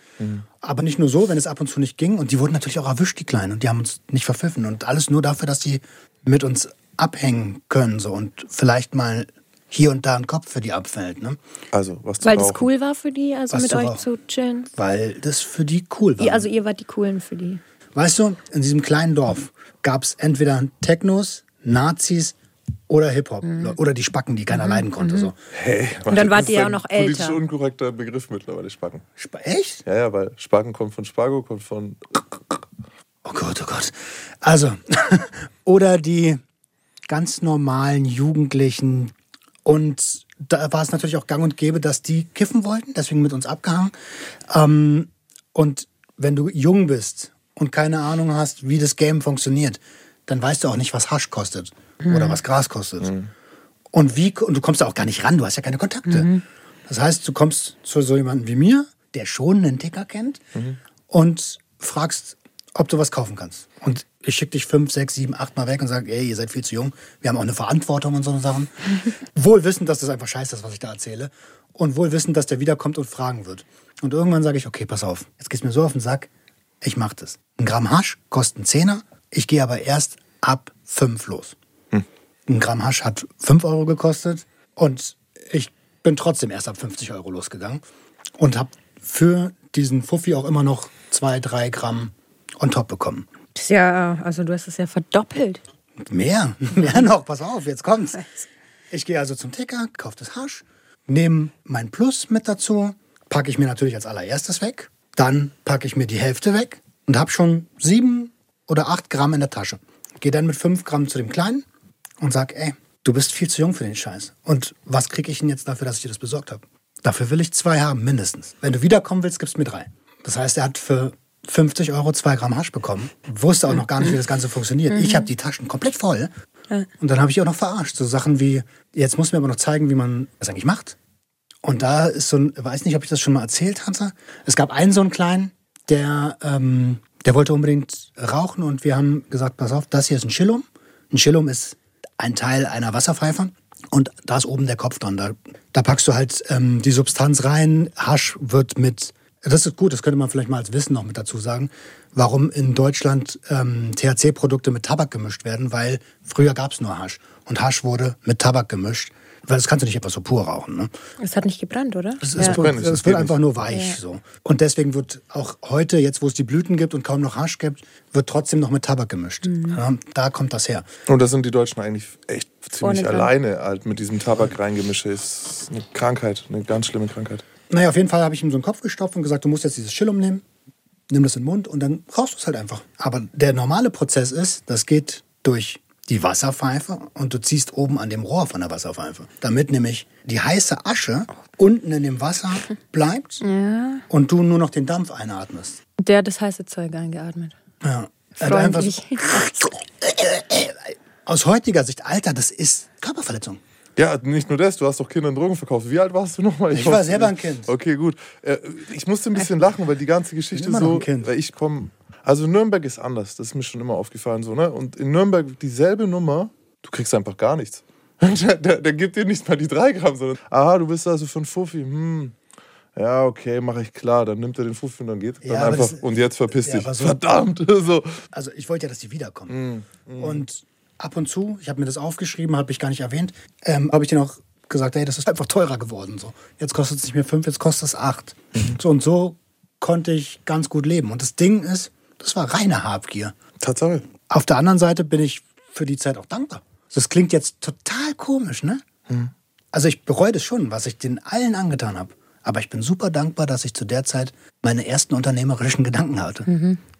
Aber nicht nur so, wenn es ab und zu nicht ging. Und die wurden natürlich auch erwischt, die Kleinen. Und die haben uns nicht verpfiffen. Und alles nur dafür, dass die mit uns abhängen können. So. Und vielleicht mal hier und da ein Kopf für die abfällt. Ne? Also, was zu Weil das rauchen. cool war für die, also Was mit zu euch zu chillen. Weil das für die cool war. Also ihr wart die Coolen für die. Weißt du, in diesem kleinen Dorf gab es entweder Technos, Nazis oder Hip-Hop. Oder die Spacken, die keiner leiden konnte. So. Hey, Und dann wart ihr ja auch noch Politisch älter. unkorrekter Begriff mittlerweile, Spacken. Sp Echt? Ja, ja, weil Spacken kommt von Spargo, kommt von. Oh Gott, oh Gott. Also, oder die ganz normalen Jugendlichen. Und da war es natürlich auch gang und gäbe, dass die kiffen wollten, deswegen mit uns abgehangen. Ähm, und wenn du jung bist und keine Ahnung hast, wie das Game funktioniert, dann weißt du auch nicht, was Hasch kostet oder was Gras kostet. Und wie und du kommst da auch gar nicht ran, du hast ja keine Kontakte. Das heißt, du kommst zu so jemandem wie mir, der schon einen Ticker kennt und fragst, ob du was kaufen kannst. Und ich schicke dich fünf, sechs, sieben, acht Mal weg und sage, ey, ihr seid viel zu jung. Wir haben auch eine Verantwortung und so Sachen. wohl wissend, dass das einfach scheiße ist, was ich da erzähle. Und wohl wissend, dass der wiederkommt und fragen wird. Und irgendwann sage ich, okay, pass auf, jetzt geht's mir so auf den Sack, ich mach das. Ein Gramm Hasch kostet einen Zehner, ich gehe aber erst ab fünf los. Ein Gramm Hasch hat 5 Euro gekostet und ich bin trotzdem erst ab 50 Euro losgegangen und habe für diesen Fuffi auch immer noch 2, 3 Gramm on top bekommen. Das ist ja, also du hast es ja verdoppelt. Mehr, mehr noch, pass auf, jetzt kommt's. Ich gehe also zum Ticker, kaufe das Hasch, nehme mein Plus mit dazu, packe ich mir natürlich als allererstes weg, dann packe ich mir die Hälfte weg und habe schon 7 oder 8 Gramm in der Tasche. Gehe dann mit 5 Gramm zu dem Kleinen und sag, ey, du bist viel zu jung für den Scheiß. Und was kriege ich denn jetzt dafür, dass ich dir das besorgt habe? Dafür will ich zwei haben, mindestens. Wenn du wiederkommen willst, gibst du mir drei. Das heißt, er hat für 50 Euro zwei Gramm Hasch bekommen. Wusste auch noch gar nicht, wie das Ganze funktioniert. Ich habe die Taschen komplett voll. Und dann habe ich auch noch verarscht. So Sachen wie, jetzt muss mir aber noch zeigen, wie man das eigentlich macht. Und da ist so ein, weiß nicht, ob ich das schon mal erzählt hatte. Es gab einen so einen kleinen, der, ähm, Der wollte unbedingt rauchen und wir haben gesagt, pass auf, das hier ist ein Chillum. Ein Chillum ist ein Teil einer Wasserpfeife und da ist oben der Kopf dran. Da, da packst du halt ähm, die Substanz rein. Hasch wird mit, das ist gut, das könnte man vielleicht mal als Wissen noch mit dazu sagen, warum in Deutschland ähm, THC-Produkte mit Tabak gemischt werden, weil früher gab es nur Hasch und Hasch wurde mit Tabak gemischt. Weil das kannst du nicht einfach so pur rauchen. Ne? Es hat nicht gebrannt, oder? Es, Ja. ist, brennt das es wird einfach nicht. nur weich. Ja. So. Und deswegen wird auch heute, jetzt wo es die Blüten gibt und kaum noch Hasch gibt, wird trotzdem noch mit Tabak gemischt. Mhm. Ja, da kommt das her. Und da sind die Deutschen eigentlich echt Vorne ziemlich dran. alleine halt mit diesem Tabak-Reingemische. Ist eine Krankheit, eine ganz schlimme Krankheit. Naja, auf jeden Fall habe ich ihm so einen Kopf gestopft und gesagt, du musst jetzt dieses Schillum nehmen, nimm das in den Mund und dann rauchst du es halt einfach. Aber der normale Prozess ist, das geht durch die Wasserpfeife und du ziehst oben an dem Rohr von der Wasserpfeife, damit nämlich die heiße Asche unten in dem Wasser bleibt und du nur noch den Dampf einatmest. Der hat das heiße Zeug eingeatmet. Ja. Also einfach so-. Aus heutiger Sicht, Alter, das ist Körperverletzung. Ja, nicht nur das, du hast doch Kinder und Drogen verkauft. Wie alt warst du nochmal? Ich war weiß selber ein Kind. Okay, gut. Äh, Ich musste ein bisschen lachen, weil die ganze Geschichte immer noch so, ein Kind. weil ich komme, also Nürnberg ist anders, das ist mir schon immer aufgefallen so, ne? Und in Nürnberg dieselbe Nummer, du kriegst einfach gar nichts. Der, der, der gibt dir nicht mal die drei Gramm, sondern, aha, du bist also für ein Fuffi, hm. Ja, okay, mache ich klar. Dann nimmt er den Fuffi und dann geht Ja, dann einfach. das- und jetzt verpiss Ja, dich. so- Verdammt. So. Also ich wollte ja, dass die wiederkommen. Mm, Und ab und zu, ich habe mir das aufgeschrieben, habe ich gar nicht erwähnt, ähm, habe ich denen auch gesagt, ey, das ist einfach teurer geworden. So. Jetzt kostet es nicht mehr fünf, jetzt kostet es acht. Mhm. So und so konnte ich ganz gut leben. Und das Ding ist, das war reine Habgier. Tatsache. Auf der anderen Seite bin ich für die Zeit auch dankbar. Das klingt jetzt total komisch, ne? Also ich bereue das schon, was ich den allen angetan habe. Aber ich bin super dankbar, dass ich zu der Zeit meine ersten unternehmerischen Gedanken hatte.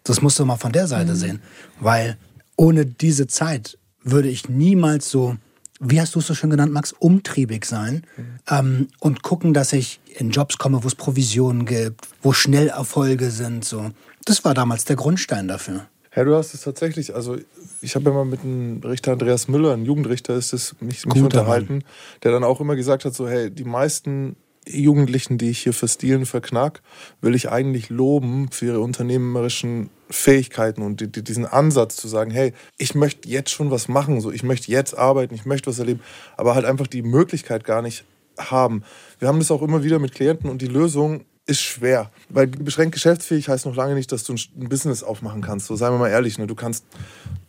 Das musst du mal von der Seite sehen. Weil ohne diese Zeit würde ich niemals so, wie hast du es so schön genannt, Max, umtriebig sein ähm, und gucken, dass ich in Jobs komme, wo es Provisionen gibt, wo Schnellerfolge sind. So. Das war damals der Grundstein dafür. Ja, du hast es tatsächlich, also ich habe mal mit dem Richter Andreas Müller, ein Jugendrichter ist es, mich, mich unterhalten, der dann auch immer gesagt hat, so hey, die meisten Jugendlichen, die ich hier für Stilen verknack, will ich eigentlich loben für ihre unternehmerischen Fähigkeiten und die, die, diesen Ansatz zu sagen, hey, ich möchte jetzt schon was machen, so ich möchte jetzt arbeiten, ich möchte was erleben, aber halt einfach die Möglichkeit gar nicht haben. Wir haben das auch immer wieder mit Klienten und die Lösung ist schwer, weil beschränkt geschäftsfähig heißt noch lange nicht, dass du ein Business aufmachen kannst. So, seien wir mal ehrlich, ne? du kannst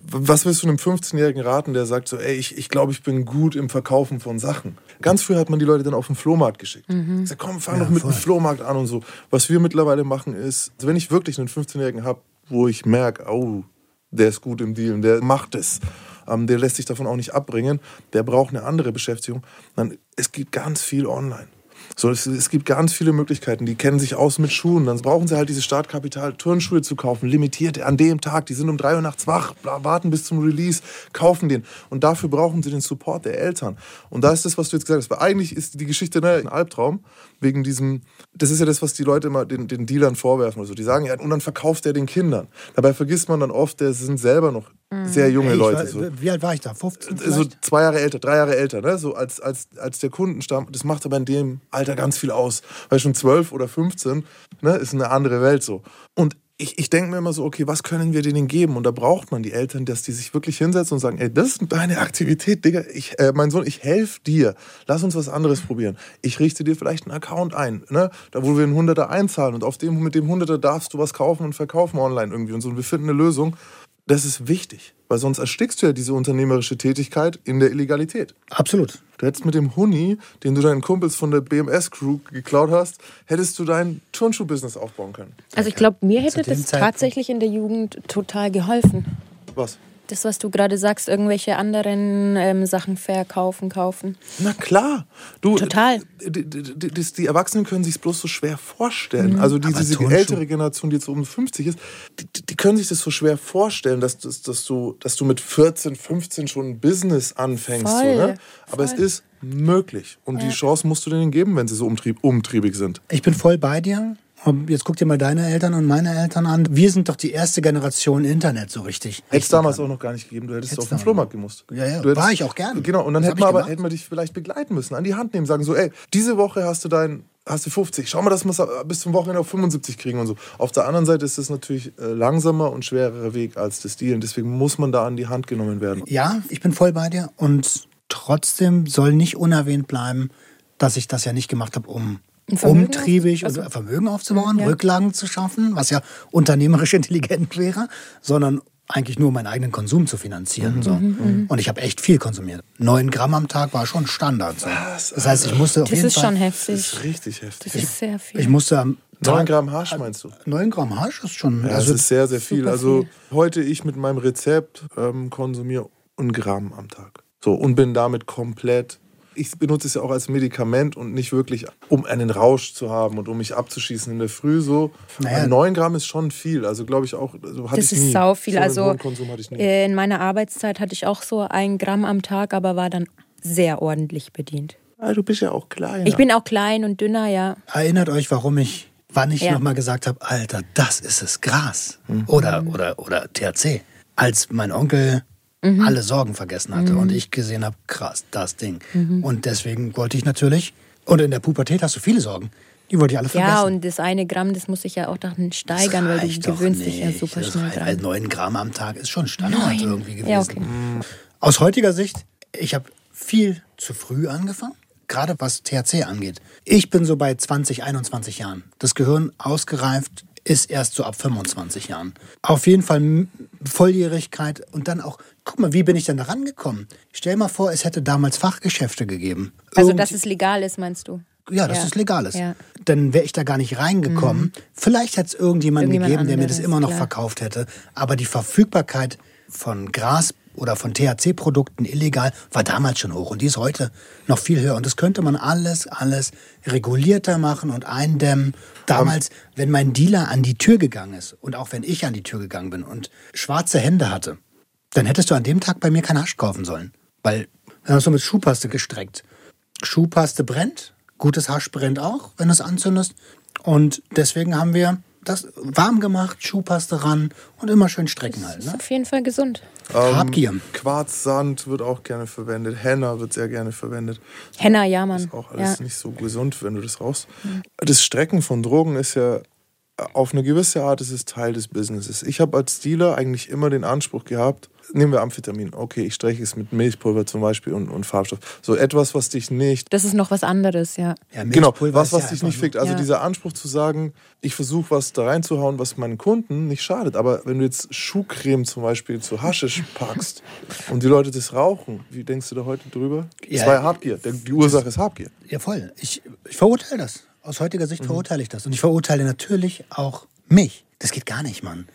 was willst du einem 15-Jährigen raten, der sagt so, ey, ich, ich glaube, ich bin gut im Verkaufen von Sachen. Ganz früh hat man die Leute dann auf den Flohmarkt geschickt. Ich sag, komm, fang doch mit dem Flohmarkt an und so. Was wir mittlerweile machen ist, also wenn ich wirklich einen 15-Jährigen habe, wo ich merke, oh, der ist gut im Deal, der macht es, ähm, der lässt sich davon auch nicht abbringen, der braucht eine andere Beschäftigung, dann es gibt ganz viel online. So, es, es gibt ganz viele Möglichkeiten. Die kennen sich aus mit Schuhen. Dann brauchen sie halt dieses Startkapital, Turnschuhe zu kaufen, limitierte an dem Tag. Die sind um drei Uhr nachts wach, warten bis zum Release, kaufen den. Und dafür brauchen sie den Support der Eltern. Und da ist das, was du jetzt gesagt hast. Weil eigentlich ist die Geschichte ne, ein Albtraum wegen diesem. Das ist ja das, was die Leute immer den, den Dealern vorwerfen. Also die sagen ja, und dann verkauft er den Kindern. Dabei vergisst man dann oft, der sind selber noch sehr junge Hey, Leute. war, so Wie alt war ich da? 15? so vielleicht? zwei Jahre älter, drei Jahre älter, ne? so als, als, als der Kundenstamm. Das macht aber in dem Alter ganz viel aus. Weil schon zwölf oder 15 ne, ist eine andere Welt so. Und ich, ich denke mir immer so, okay, was können wir denen geben? Und da braucht man die Eltern, dass die sich wirklich hinsetzen und sagen, ey, das ist deine Aktivität, Digga. Ich, äh, mein Sohn, ich helfe dir. Lass uns was anderes probieren. Ich richte dir vielleicht einen Account ein, ne? da wo wir einen Hunderter einzahlen und auf dem, mit dem Hunderter darfst du was kaufen und verkaufen online irgendwie und so. Und wir finden eine Lösung. Das ist wichtig, weil sonst erstickst du ja diese unternehmerische Tätigkeit in der Illegalität. Absolut. Du hättest mit dem Huni, den du deinen Kumpels von der BMS-Crew geklaut hast, hättest du dein Turnschuh-Business aufbauen können. Also ich glaube, mir hätte das Zeitpunkt- tatsächlich in der Jugend total geholfen. Was? Das, was du gerade sagst, irgendwelche anderen ähm, Sachen verkaufen, kaufen. Na klar. Du, Total. Die, die, die, die- die Erwachsenen können sich bloß so schwer vorstellen. Also die, diese Turnschuh- ältere Generation, die jetzt so um 50 ist, die, die- die können sich das so schwer vorstellen, dass, dass, dass, du, dass du mit 14, 15 schon ein Business anfängst. So, Voll, ne? Aber es voll. ist möglich. Und die Chance musst du denen geben, wenn sie so umtrieb, umtriebig sind. Ich bin voll bei dir. Und Jetzt guck dir mal deine Eltern und meine Eltern an. Wir sind doch die erste Generation Internet so richtig. Hätte es damals auch noch gar nicht gegeben. Du hättest Hätt's auf den Flohmarkt gemusst. Ja, ja, hättest, war ich auch gern. Genau, und dann hätten wir, aber, hätten wir dich vielleicht begleiten müssen, an die Hand nehmen, sagen so, ey, diese Woche hast du dein hast du 50. Schau mal, dass wir es bis zum Wochenende auf 75 kriegen und so. Auf der anderen Seite ist das natürlich äh, langsamer und schwererer Weg als das Dealen. Deswegen muss man da an die Hand genommen werden. Ja, ich bin voll bei dir und trotzdem soll nicht unerwähnt bleiben, dass ich das ja nicht gemacht habe, um umtriebig also- und Vermögen aufzubauen, Ja. Rücklagen zu schaffen, was ja unternehmerisch intelligent wäre, sondern eigentlich nur meinen eigenen Konsum zu Mhm. finanzieren. So. Und ich habe echt viel konsumiert. Neun Gramm am Tag war schon Standard. So. Was? Das heißt, ich musste auf Das jeden ist Fall, schon Das heftig. ist richtig heftig. Das ist sehr viel. ich musste am 9 Tag- Gramm Hasch meinst du? 9 Gramm Hasch ist schon. Ja, also, das ist sehr, sehr viel. Also viel. heute ich mit meinem Rezept ähm, konsumiere ein Gramm am Tag. So und bin damit komplett. Ich benutze es ja auch als Medikament und nicht wirklich, um einen Rausch zu haben und um mich abzuschießen in der Früh. So Naja. Aber 9 Gramm ist schon viel. Also glaube ich auch. Also hatte Das ich ist nie. sau viel. So Also hohen Konsum hatte ich nie. äh, in meiner Arbeitszeit hatte ich auch so ein Gramm am Tag, aber war dann sehr ordentlich bedient. Ah, du bist ja auch klein. Ich bin auch klein und dünner, ja. Erinnert euch, warum ich, wann ich Ja. nochmal gesagt habe, Alter, das ist es, Gras. Oder, oder, oder THC. Als mein Onkel alle Sorgen vergessen hatte und ich gesehen habe, krass, das Ding. Und deswegen wollte ich natürlich, und in der Pubertät hast du viele Sorgen, die wollte ich alle vergessen. Ja, und das eine Gramm, das muss ich ja auch dann steigern, weil du gewöhnst dich ja super Das schnell dran. 9 Gramm am Tag ist schon Standard Neun. irgendwie gewesen. Ja, okay. Aus heutiger Sicht, ich habe viel zu früh angefangen, gerade was THC angeht. Ich bin so bei 20, 21 Jahren. Das Gehirn ausgereift ist erst so ab 25 Jahren. Auf jeden Fall Volljährigkeit und dann auch, guck mal, wie bin ich denn da rangekommen? Stell mal vor, es hätte damals Fachgeschäfte gegeben. Also, Irgend- dass es legal ist, meinst du? ja, dass Ja. es legal ist. Ja. Mhm. Dann wäre ich da gar nicht reingekommen. Vielleicht hätte es irgendjemanden Irgendjemand gegeben, der mir das immer noch klar. verkauft hätte. Aber die Verfügbarkeit von Gras oder von THC-Produkten illegal war damals schon hoch und die ist heute noch viel höher. Und das könnte man alles, alles regulierter machen und eindämmen. Damals, wenn mein Dealer an die Tür gegangen ist und auch wenn ich an die Tür gegangen bin und schwarze Hände hatte, dann hättest du an dem Tag bei mir kein Hasch kaufen sollen. Weil dann hast du mit Schuhpaste gestreckt. Schuhpaste brennt, gutes Hasch brennt auch, wenn du es anzündest. Und deswegen haben wir das warm gemacht, Schuhpaste ran und immer schön strecken halt. Ist Ne? auf jeden Fall gesund. Habgier. Ähm, Quarzsand wird auch gerne verwendet. Henna wird sehr gerne verwendet. Henna, ja, Mann. Ist auch alles Ja. nicht so gesund, wenn du das rauchst. Das Strecken von Drogen ist ja auf eine gewisse Art ist es Teil des Businesses. Ich habe als Dealer eigentlich immer den Anspruch gehabt, nehmen wir Amphetamin, okay, ich streiche es mit Milchpulver zum Beispiel und, und Farbstoff. So etwas, was dich nicht Das ist noch was anderes, ja. Ja, Genau, Milchpulver was, was ja dich nicht fickt. Also Ja. dieser Anspruch zu sagen, ich versuche was da reinzuhauen, was meinen Kunden nicht schadet. Aber wenn du jetzt Schuhcreme zum Beispiel zu Haschisch packst und die Leute das rauchen, wie denkst du da heute drüber? Ja. Das war ja Habgier. Der- Die Ursache ist Habgier. Ja, voll. Ich, ich verurteile das. Aus heutiger Mhm. Sicht verurteile ich das. Und ich verurteile natürlich auch mich. Das geht gar nicht, Mann.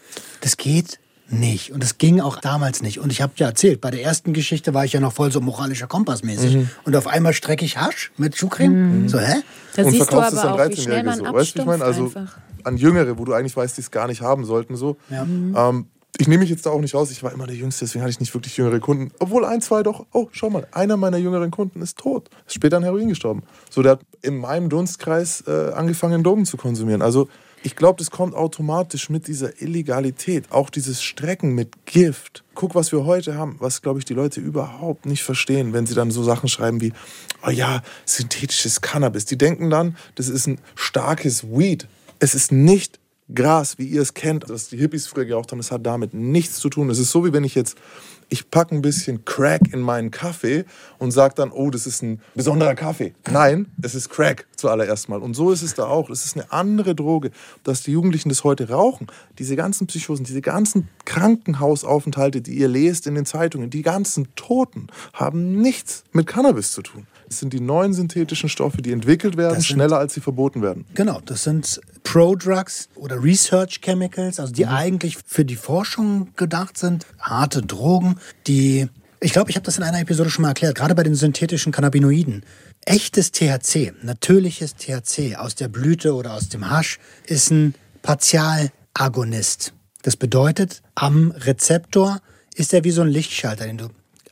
Das geht nicht. Und das ging auch damals nicht. Und ich habe ja erzählt, bei der ersten Geschichte war ich ja noch voll so moralischer Kompass mäßig. Mhm. Und auf einmal strecke ich Hasch mit Schuhcreme. So, hä? Da und siehst du verkaufst es aber an auch, wie schnell 13-Jährige man so. Weißt du, ich meine? Also einfach. an Jüngere, wo du eigentlich weißt, die es gar nicht haben sollten. So. Ja. Ähm, ich nehme mich jetzt da auch nicht raus. Ich war immer der Jüngste, deswegen hatte ich nicht wirklich jüngere Kunden. Obwohl ein, zwei doch. Oh, schau mal, einer meiner jüngeren Kunden ist tot. Ist später an Heroin gestorben. So, der hat in meinem Dunstkreis äh, angefangen, Drogen zu konsumieren. Also ich glaube, das kommt automatisch mit dieser Illegalität. Auch dieses Strecken mit Gift. Guck, was wir heute haben, was, glaube ich, die Leute überhaupt nicht verstehen, wenn sie dann so Sachen schreiben wie, oh ja, synthetisches Cannabis. Die denken dann, das ist ein starkes Weed. Es ist nicht Gras, wie ihr es kennt, was die Hippies früher geraucht haben, das hat damit nichts zu tun. Es ist so, wie wenn ich jetzt, ich packe ein bisschen Crack in meinen Kaffee und sage dann, oh, das ist ein besonderer Kaffee. Nein, es ist Crack zuallererst mal. Und so ist es da auch. Es ist eine andere Droge, dass die Jugendlichen das heute rauchen. Diese ganzen Psychosen, diese ganzen Krankenhausaufenthalte, die ihr lest in den Zeitungen, die ganzen Toten haben nichts mit Cannabis zu tun. Es sind die neuen synthetischen Stoffe, die entwickelt werden, Das sind- schneller als sie verboten werden. Genau, das sind Pro-Drugs oder Research Chemicals, also die eigentlich für die Forschung gedacht sind. Harte Drogen, die, ich glaube, ich habe das in einer Episode schon mal erklärt, gerade bei den synthetischen Cannabinoiden. Echtes THC, natürliches THC aus der Blüte oder aus dem Hasch ist ein Partialagonist. Das bedeutet, am Rezeptor ist er wie so ein Lichtschalter, den du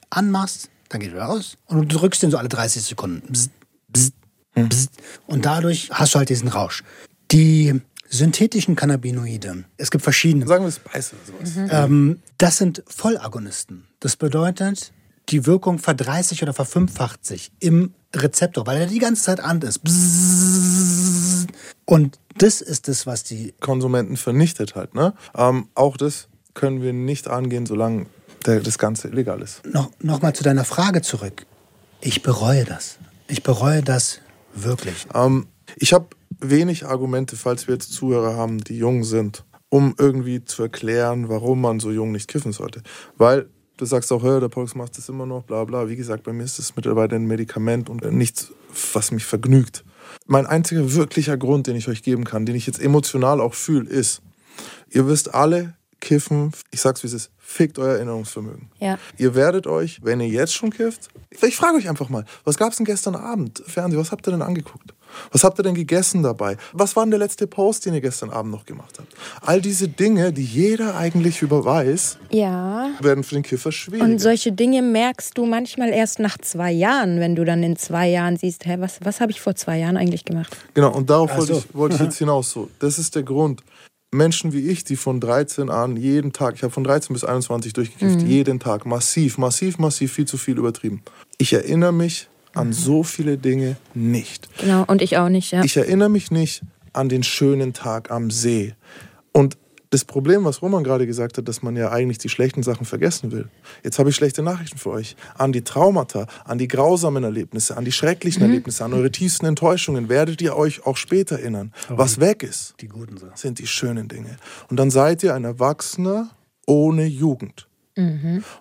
anmachst, dann geht er wieder aus und du drückst den so alle 30 Sekunden. Bzz, bzz, bzz. Und dadurch hast du halt diesen Rausch. Die synthetischen Cannabinoide, es gibt verschiedene, Sagen wir Spice oder sowas. ähm, das sind Vollagonisten. Das bedeutet, die Wirkung verdreißigt oder verfünffacht sich im Rezeptor, weil er die ganze Zeit an ist. Bzzz. Und das ist das, was die Konsumenten vernichtet halt. Ne? Ähm, auch das können wir nicht angehen, solange der, das Ganze illegal ist. noch, noch mal zu deiner Frage zurück. Ich bereue das. Ich bereue das wirklich. Ähm, ich habe wenig Argumente, falls wir jetzt Zuhörer haben, die jung sind, um irgendwie zu erklären, warum man so jung nicht kiffen sollte. Weil du sagst auch, hör, der Pox macht das immer noch, bla bla. Wie gesagt, bei mir ist das mittlerweile ein Medikament und nichts, was mich vergnügt. Mein einziger wirklicher Grund, den ich euch geben kann, den ich jetzt emotional auch fühle, ist, ihr wisst alle, kiffen, ich sag's wie es ist, fickt euer Erinnerungsvermögen. Ja. Ihr werdet euch, wenn ihr jetzt schon kifft, ich frage euch einfach mal, was gab's denn gestern Abend? Fernsehen, was habt ihr denn angeguckt? Was habt ihr denn gegessen dabei? Was war denn der letzte Post, den ihr gestern Abend noch gemacht habt? All diese Dinge, die jeder eigentlich über weiß, Ja. werden für den Kiffer schwierig. Und solche Dinge merkst du manchmal erst nach zwei Jahren, wenn du dann in zwei Jahren siehst, hä, was, was habe ich vor zwei Jahren eigentlich gemacht? Genau, und darauf Ach wollte, so. ich, wollte ich jetzt hinaus. So. Das ist der Grund. Menschen wie ich, die von 13 an jeden Tag, ich habe von 13 bis 21 durchgekifft, jeden Tag, massiv, massiv, massiv, viel zu viel übertrieben. Ich erinnere mich an so viele Dinge nicht. Genau, und ich auch nicht, ja. Ich erinnere mich nicht an den schönen Tag am See. Und das Problem, was Roman gerade gesagt hat, dass man ja eigentlich die schlechten Sachen vergessen will. Jetzt habe ich schlechte Nachrichten für euch. An die Traumata, an die grausamen Erlebnisse, an die schrecklichen Erlebnisse, an eure tiefsten Enttäuschungen werdet ihr euch auch später erinnern. Was weg ist, Die guten Sachen. sind die schönen Dinge. Und dann seid ihr ein Erwachsener ohne Jugend.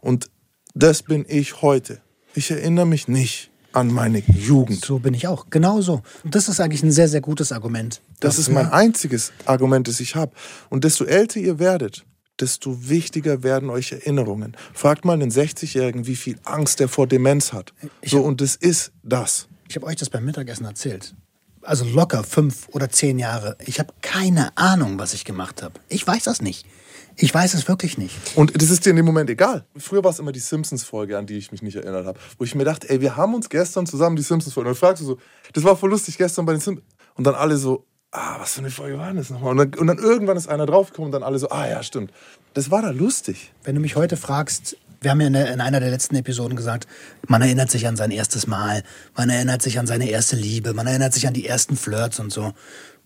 Und das bin ich heute. Ich erinnere mich nicht an meine Jugend. So bin ich auch. Genauso. Und das ist eigentlich ein sehr, sehr gutes Argument. Das ist dafür. mein einziges Argument, das ich habe. Und desto älter ihr werdet, desto wichtiger werden euch Erinnerungen. Fragt mal einen 60-Jährigen, wie viel Angst er vor Demenz hat. So, und das ist das. Ich habe euch das beim Mittagessen erzählt. Also locker fünf oder zehn Jahre. Ich habe keine Ahnung, was ich gemacht habe. Ich weiß das nicht. Ich weiß es wirklich nicht. Und das ist dir in dem Moment egal. Früher war es immer die Simpsons-Folge, an die ich mich nicht erinnert habe. Wo ich mir dachte, ey, wir haben uns gestern zusammen die Simpsons-Folge. Und dann fragst du so, das war voll lustig gestern bei den Simpsons. Und dann alle so, ah, was für eine Folge war denn das nochmal? Und dann, und dann irgendwann ist einer draufgekommen und dann alle so, ah ja, stimmt. Das war da lustig. Wenn du mich heute fragst, wir haben ja in, einer der letzten Episoden gesagt, man erinnert sich an sein erstes Mal, man erinnert sich an seine erste Liebe, man erinnert sich an die ersten Flirts und so.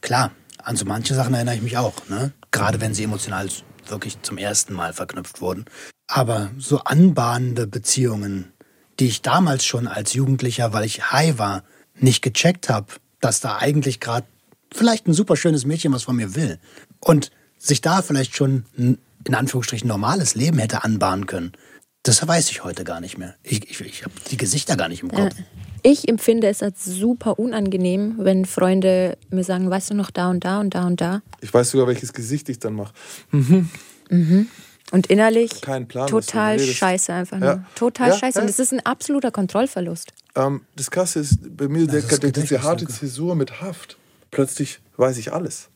Klar, an so manche Sachen erinnere ich mich auch, ne? Gerade wenn sie emotional wirklich zum ersten Mal verknüpft wurden. Aber so anbahnende Beziehungen, die ich damals schon als Jugendlicher, weil ich high war, nicht gecheckt habe, dass da eigentlich gerade vielleicht ein super schönes Mädchen was von mir will. Und sich da vielleicht schon ein, in Anführungsstrichen normales Leben hätte anbahnen können. Das weiß ich heute gar nicht mehr. Ich, ich, ich habe die Gesichter gar nicht im Kopf. Ich empfinde es als super unangenehm, wenn Freunde mir sagen, weißt du noch da und da und da und da. Ich weiß sogar, welches Gesicht ich dann mache. Und innerlich Kein Plan, total scheiße einfach. Ja. Total Ja, scheiße. ja. Und das ist ein absoluter Kontrollverlust. Ähm, das Krasse ist, bei mir der, das der, Gedächtnis diese harte sogar. Zäsur mit Haft. Plötzlich weiß ich alles.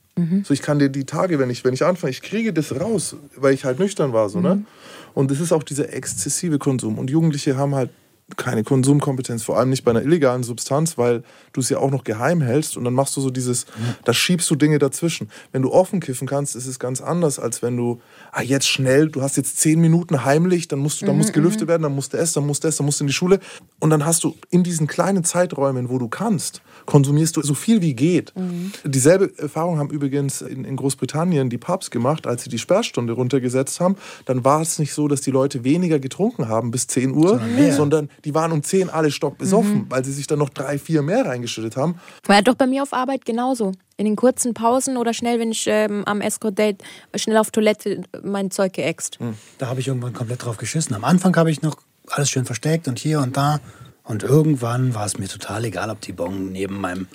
So, ich kann dir die Tage, wenn ich, wenn ich anfange, ich kriege das raus, weil ich halt nüchtern war. So, ne? Und es ist auch dieser exzessive Konsum. Und Jugendliche haben halt keine Konsumkompetenz, vor allem nicht bei einer illegalen Substanz, weil du es ja auch noch geheim hältst und dann machst du so dieses, da schiebst du Dinge dazwischen. Wenn du offen kiffen kannst, ist es ganz anders, als wenn du, ah, jetzt schnell, du hast jetzt zehn Minuten heimlich, dann musst du, dann muss gelüftet werden, dann musst du essen, dann musst du essen, dann musst du in die Schule. Und dann hast du in diesen kleinen Zeiträumen, wo du kannst, konsumierst du so viel wie geht. Dieselbe Erfahrung haben übrigens in, in Großbritannien die Pubs gemacht, als sie die Sperrstunde runtergesetzt haben. Dann war es nicht so, dass die Leute weniger getrunken haben bis 10 Uhr, Sondern sondern die waren um 10 alle stockbesoffen, weil sie sich dann noch drei, vier mehr reingeschüttet haben. War ja doch bei mir auf Arbeit genauso. In den kurzen Pausen oder schnell, wenn ich ähm, am Escort-Date schnell auf Toilette mein Zeug geäxt. Da habe ich irgendwann komplett drauf geschissen. Am Anfang habe ich noch alles schön versteckt und hier und da. Und irgendwann war es mir total egal, ob die Bon neben meinem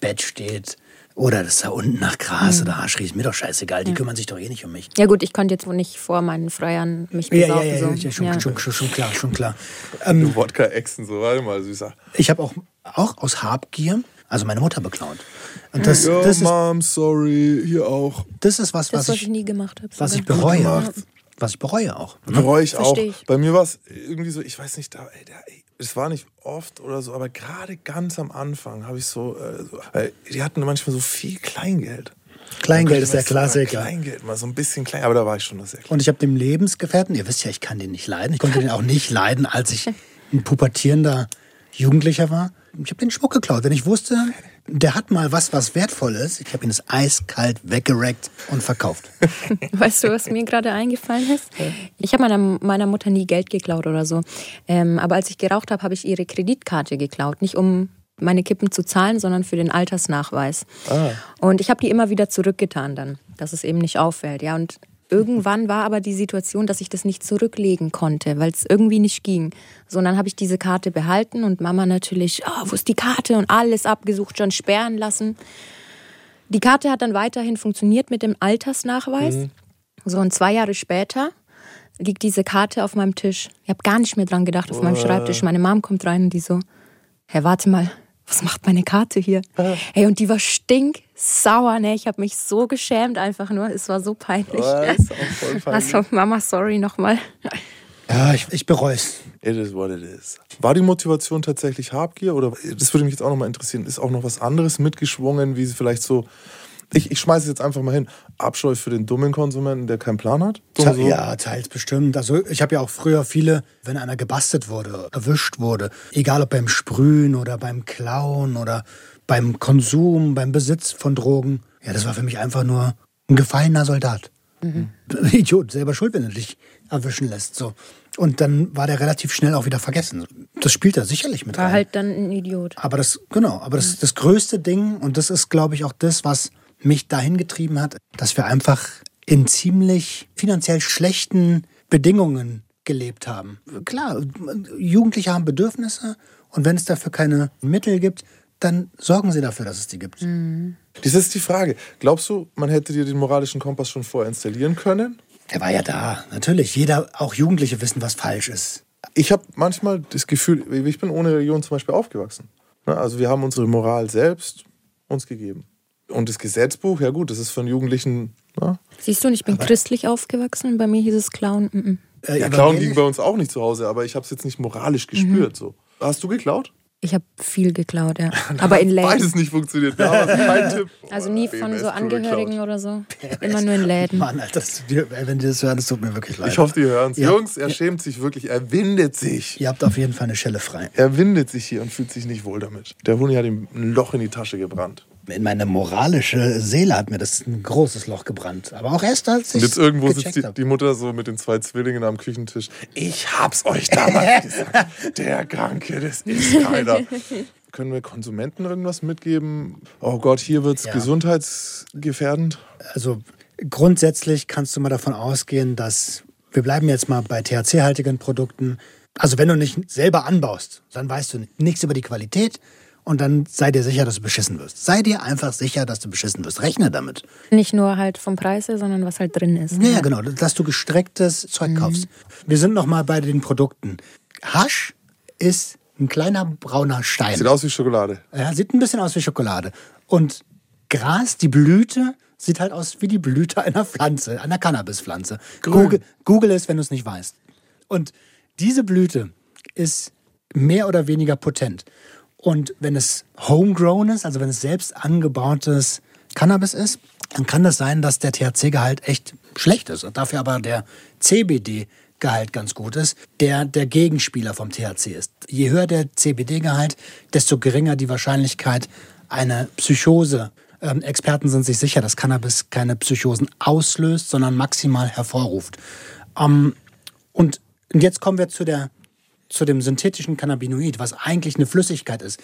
Bett steht oder das da unten nach Gras oder Hasch riecht. Mir doch scheißegal, die kümmern sich doch eh nicht um mich. Ja gut, ich konnte jetzt wohl nicht vor meinen Freiern mich Ja, ja, besaufen. ja, so. ja, ja, schon, Ja. Schon, schon, schon klar, schon klar. Du Wodka-Exen, so, warte mal, süßer. Ich habe auch, auch aus Habgier, also meine Mutter beklaut. Und das, Ja, das, ist, Mom, sorry, hier auch. das ist was, Das, was was ich ich, nie gemacht habe. was ich bereue. Was ich bereue auch. Bereue ich auch. Versteh ich. Bei mir war es irgendwie so, ich weiß nicht, da, ey, da, ey, es war nicht oft oder so, aber gerade ganz am Anfang habe ich so, äh, äh, die hatten manchmal so viel Kleingeld. Kleingeld ist der Klassiker. Kleingeld, mal so ein bisschen klein, aber da war ich schon noch sehr klein. Und ich habe dem Lebensgefährten, ihr wisst ja, ich kann den nicht leiden. Ich konnte den auch nicht leiden, als ich ein pubertierender Jugendlicher war. Ich habe den Schmuck geklaut. Wenn ich wusste, der hat mal was, was wertvoll ist, ich habe ihn das eiskalt weggerackt und verkauft. Weißt du, was mir gerade eingefallen ist? Ich habe meiner, meiner Mutter nie Geld geklaut oder so. Ähm, aber als ich geraucht habe, habe ich ihre Kreditkarte geklaut. Nicht um meine Kippen zu zahlen, sondern für den Altersnachweis. Ah. Und ich habe die immer wieder zurückgetan dann, dass es eben nicht auffällt. Ja, und irgendwann war aber die Situation, dass ich das nicht zurücklegen konnte, weil es irgendwie nicht ging. So, und dann habe ich diese Karte behalten und Mama natürlich, oh, wo ist die Karte und alles abgesucht, schon sperren lassen. Die Karte hat dann weiterhin funktioniert mit dem Altersnachweis. So, und zwei Jahre später liegt diese Karte auf meinem Tisch. Ich habe gar nicht mehr dran gedacht, auf meinem Schreibtisch. Meine Mom kommt rein und die so, hey, warte mal, was macht meine Karte hier? Hey, und die war stinksauer, ne? Ich habe mich so geschämt einfach nur. Es war so peinlich. Das ist auch voll peinlich. Also, Mama, sorry nochmal. Ja, ich, ich bereue es. It is what it is. War die Motivation tatsächlich Habgier oder das würde mich jetzt auch nochmal interessieren, ist auch noch was anderes mitgeschwungen, wie sie vielleicht so, ich, ich schmeiße es jetzt einfach mal hin, Abscheu für den dummen Konsumenten, der keinen Plan hat? So, so. Ja, teils bestimmt. Also ich habe ja auch früher viele, wenn einer gebastelt wurde, erwischt wurde, egal ob beim Sprühen oder beim Klauen oder beim Konsum, beim Besitz von Drogen, ja, das war für mich einfach nur ein gefallener Soldat. Idiot, selber schuld, wenn du dich erwischen lässt. So. Und dann war der relativ schnell auch wieder vergessen. Das spielt da sicherlich mit War rein. halt dann ein Idiot. Aber das, genau, aber das, das größte Ding, und das ist, glaube ich, auch das, was mich dahin getrieben hat, dass wir einfach in ziemlich finanziell schlechten Bedingungen gelebt haben. Klar, Jugendliche haben Bedürfnisse und wenn es dafür keine Mittel gibt, dann sorgen sie dafür, dass es die gibt. Das ist die Frage. Glaubst du, man hätte dir den moralischen Kompass schon vorher installieren können? Der war ja da, natürlich. Jeder, auch Jugendliche wissen, was falsch ist. Ich habe manchmal das Gefühl, ich bin ohne Religion zum Beispiel aufgewachsen. Ne, Also wir haben unsere Moral selbst uns gegeben. Und das Gesetzbuch, ja gut, das ist von Jugendlichen. Ne? Siehst du, und ich bin christlich aufgewachsen und bei mir hieß es Clown. Mm -mm. Äh, Ja, Klauen evangelisch- ging bei uns auch nicht zu Hause, aber ich habe es jetzt nicht moralisch gespürt. So. Hast du geklaut? Ich habe viel geklaut, ja. Aber in Läden. Beides nicht funktioniert. War kein Tipp. Also nie BMS von so pure Angehörigen oder so. Immer nur in Läden. Mann, Alter, das, dir- wenn die das hören, das tut mir wirklich leid. Ich hoffe, die hören es. Ja. Jungs, er schämt sich wirklich. Er windet sich. Ihr habt auf jeden Fall eine Schelle frei. Er windet sich hier und fühlt sich nicht wohl damit. Der Huni hat ihm ein Loch in die Tasche gebrannt. In meine moralische Seele hat mir das ein großes Loch gebrannt. Aber auch erst als ich Und jetzt irgendwo sitzt die, die Mutter so mit den zwei Zwillingen am Küchentisch. Ich hab's euch damals gesagt. Der Kranke, das ist keiner. Können wir Konsumenten irgendwas mitgeben? Oh Gott, hier wird's Ja. gesundheitsgefährdend. Also grundsätzlich kannst du mal davon ausgehen, dass wir bleiben jetzt mal bei THC-haltigen Produkten. Also wenn du nicht selber anbaust, dann weißt du nichts über die Qualität und dann sei dir sicher, dass du beschissen wirst. Sei dir einfach sicher, dass du beschissen wirst. Rechne damit. Nicht nur halt vom Preis her, sondern was halt drin ist. Ja, ja, genau, dass du gestrecktes Zeug kaufst. Wir sind noch mal bei den Produkten. Hasch ist ein kleiner brauner Stein. Sieht aus wie Schokolade. Ja, sieht ein bisschen aus wie Schokolade. Und Gras, die Blüte, sieht halt aus wie die Blüte einer Pflanze, einer Cannabispflanze. Google, Google es, wenn du es nicht weißt. Und diese Blüte ist mehr oder weniger potent. Und wenn es homegrown ist, also wenn es selbst angebautes Cannabis ist, dann kann das sein, dass der THC-Gehalt echt schlecht ist. Und dafür aber der CBD-Gehalt ganz gut ist, der der Gegenspieler vom THC ist. Je höher der CBD-Gehalt, desto geringer die Wahrscheinlichkeit einer Psychose. Ähm, Experten sind sich sicher, dass Cannabis keine Psychosen auslöst, sondern maximal hervorruft. Ähm, und jetzt kommen wir zu, der, zu dem synthetischen Cannabinoid, was eigentlich eine Flüssigkeit ist.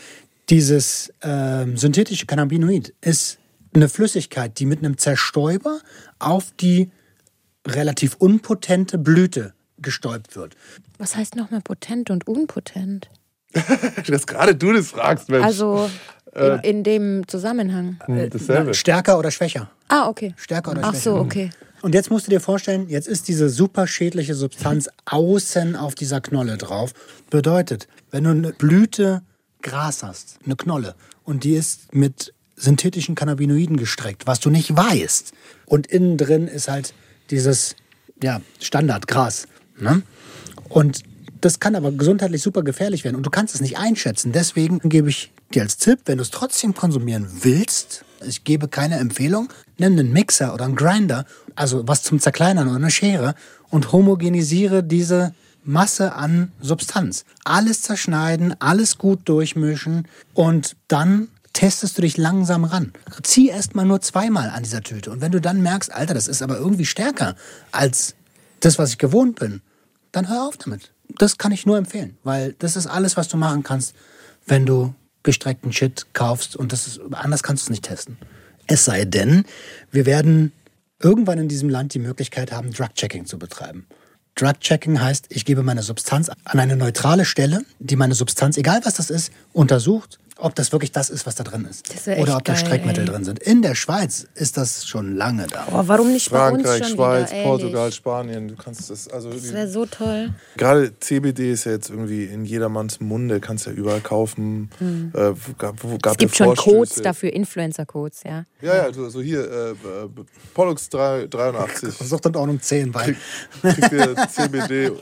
Dieses ähm, synthetische Cannabinoid ist eine Flüssigkeit, die mit einem Zerstäuber auf die relativ unpotente Blüte gestäubt wird. Was heißt nochmal potent und unpotent? Dass gerade du das fragst, Mensch. Also in, in dem Zusammenhang. Hm, Dasselbe. Stärker oder schwächer? Ah, okay. Stärker oder Ach schwächer? so, okay. Und jetzt musst du dir vorstellen, jetzt ist diese super schädliche Substanz außen auf dieser Knolle drauf. Bedeutet, wenn du eine Blüte Gras hast, eine Knolle, und die ist mit synthetischen Cannabinoiden gestreckt, was du nicht weißt, und innen drin ist halt dieses ja, Standardgras. Ne? Und das kann aber gesundheitlich super gefährlich werden und du kannst es nicht einschätzen. Deswegen gebe ich dir als Tipp, wenn du es trotzdem konsumieren willst, ich gebe keine Empfehlung, nimm einen Mixer oder einen Grinder, also was zum Zerkleinern oder eine Schere und homogenisiere diese Masse an Substanz. Alles zerschneiden, alles gut durchmischen und dann testest du dich langsam ran. Zieh erst mal nur zweimal an dieser Tüte. Und wenn du dann merkst, Alter, das ist aber irgendwie stärker als das, was ich gewohnt bin, dann hör auf damit. Das kann ich nur empfehlen, weil das ist alles, was du machen kannst, wenn du gestreckten Shit kaufst und das ist, anders kannst du es nicht testen. Es sei denn, wir werden irgendwann in diesem Land die Möglichkeit haben, Drug-Checking zu betreiben. Drug-Checking heißt, ich gebe meine Substanz an eine neutrale Stelle, die meine Substanz, egal was das ist, untersucht ob das wirklich das ist, was da drin ist. Echt Oder ob da geil, Streckmittel ey. drin sind. In der Schweiz ist das schon lange da. Oh, warum nicht bei uns Frankreich, schon Schweiz, wieder? Portugal, Spanien. Du kannst das, also Das wäre so toll. Gerade CBD ist ja jetzt irgendwie in jedermanns Munde, kannst ja überall kaufen. Äh, gab, gab Es gibt schon. Codes dafür, Influencer-Codes, ja. Ja, ja, so, so hier, äh, Pollux 3, 83. Sucht und Ordnung 10, weil kriegt ihr CBD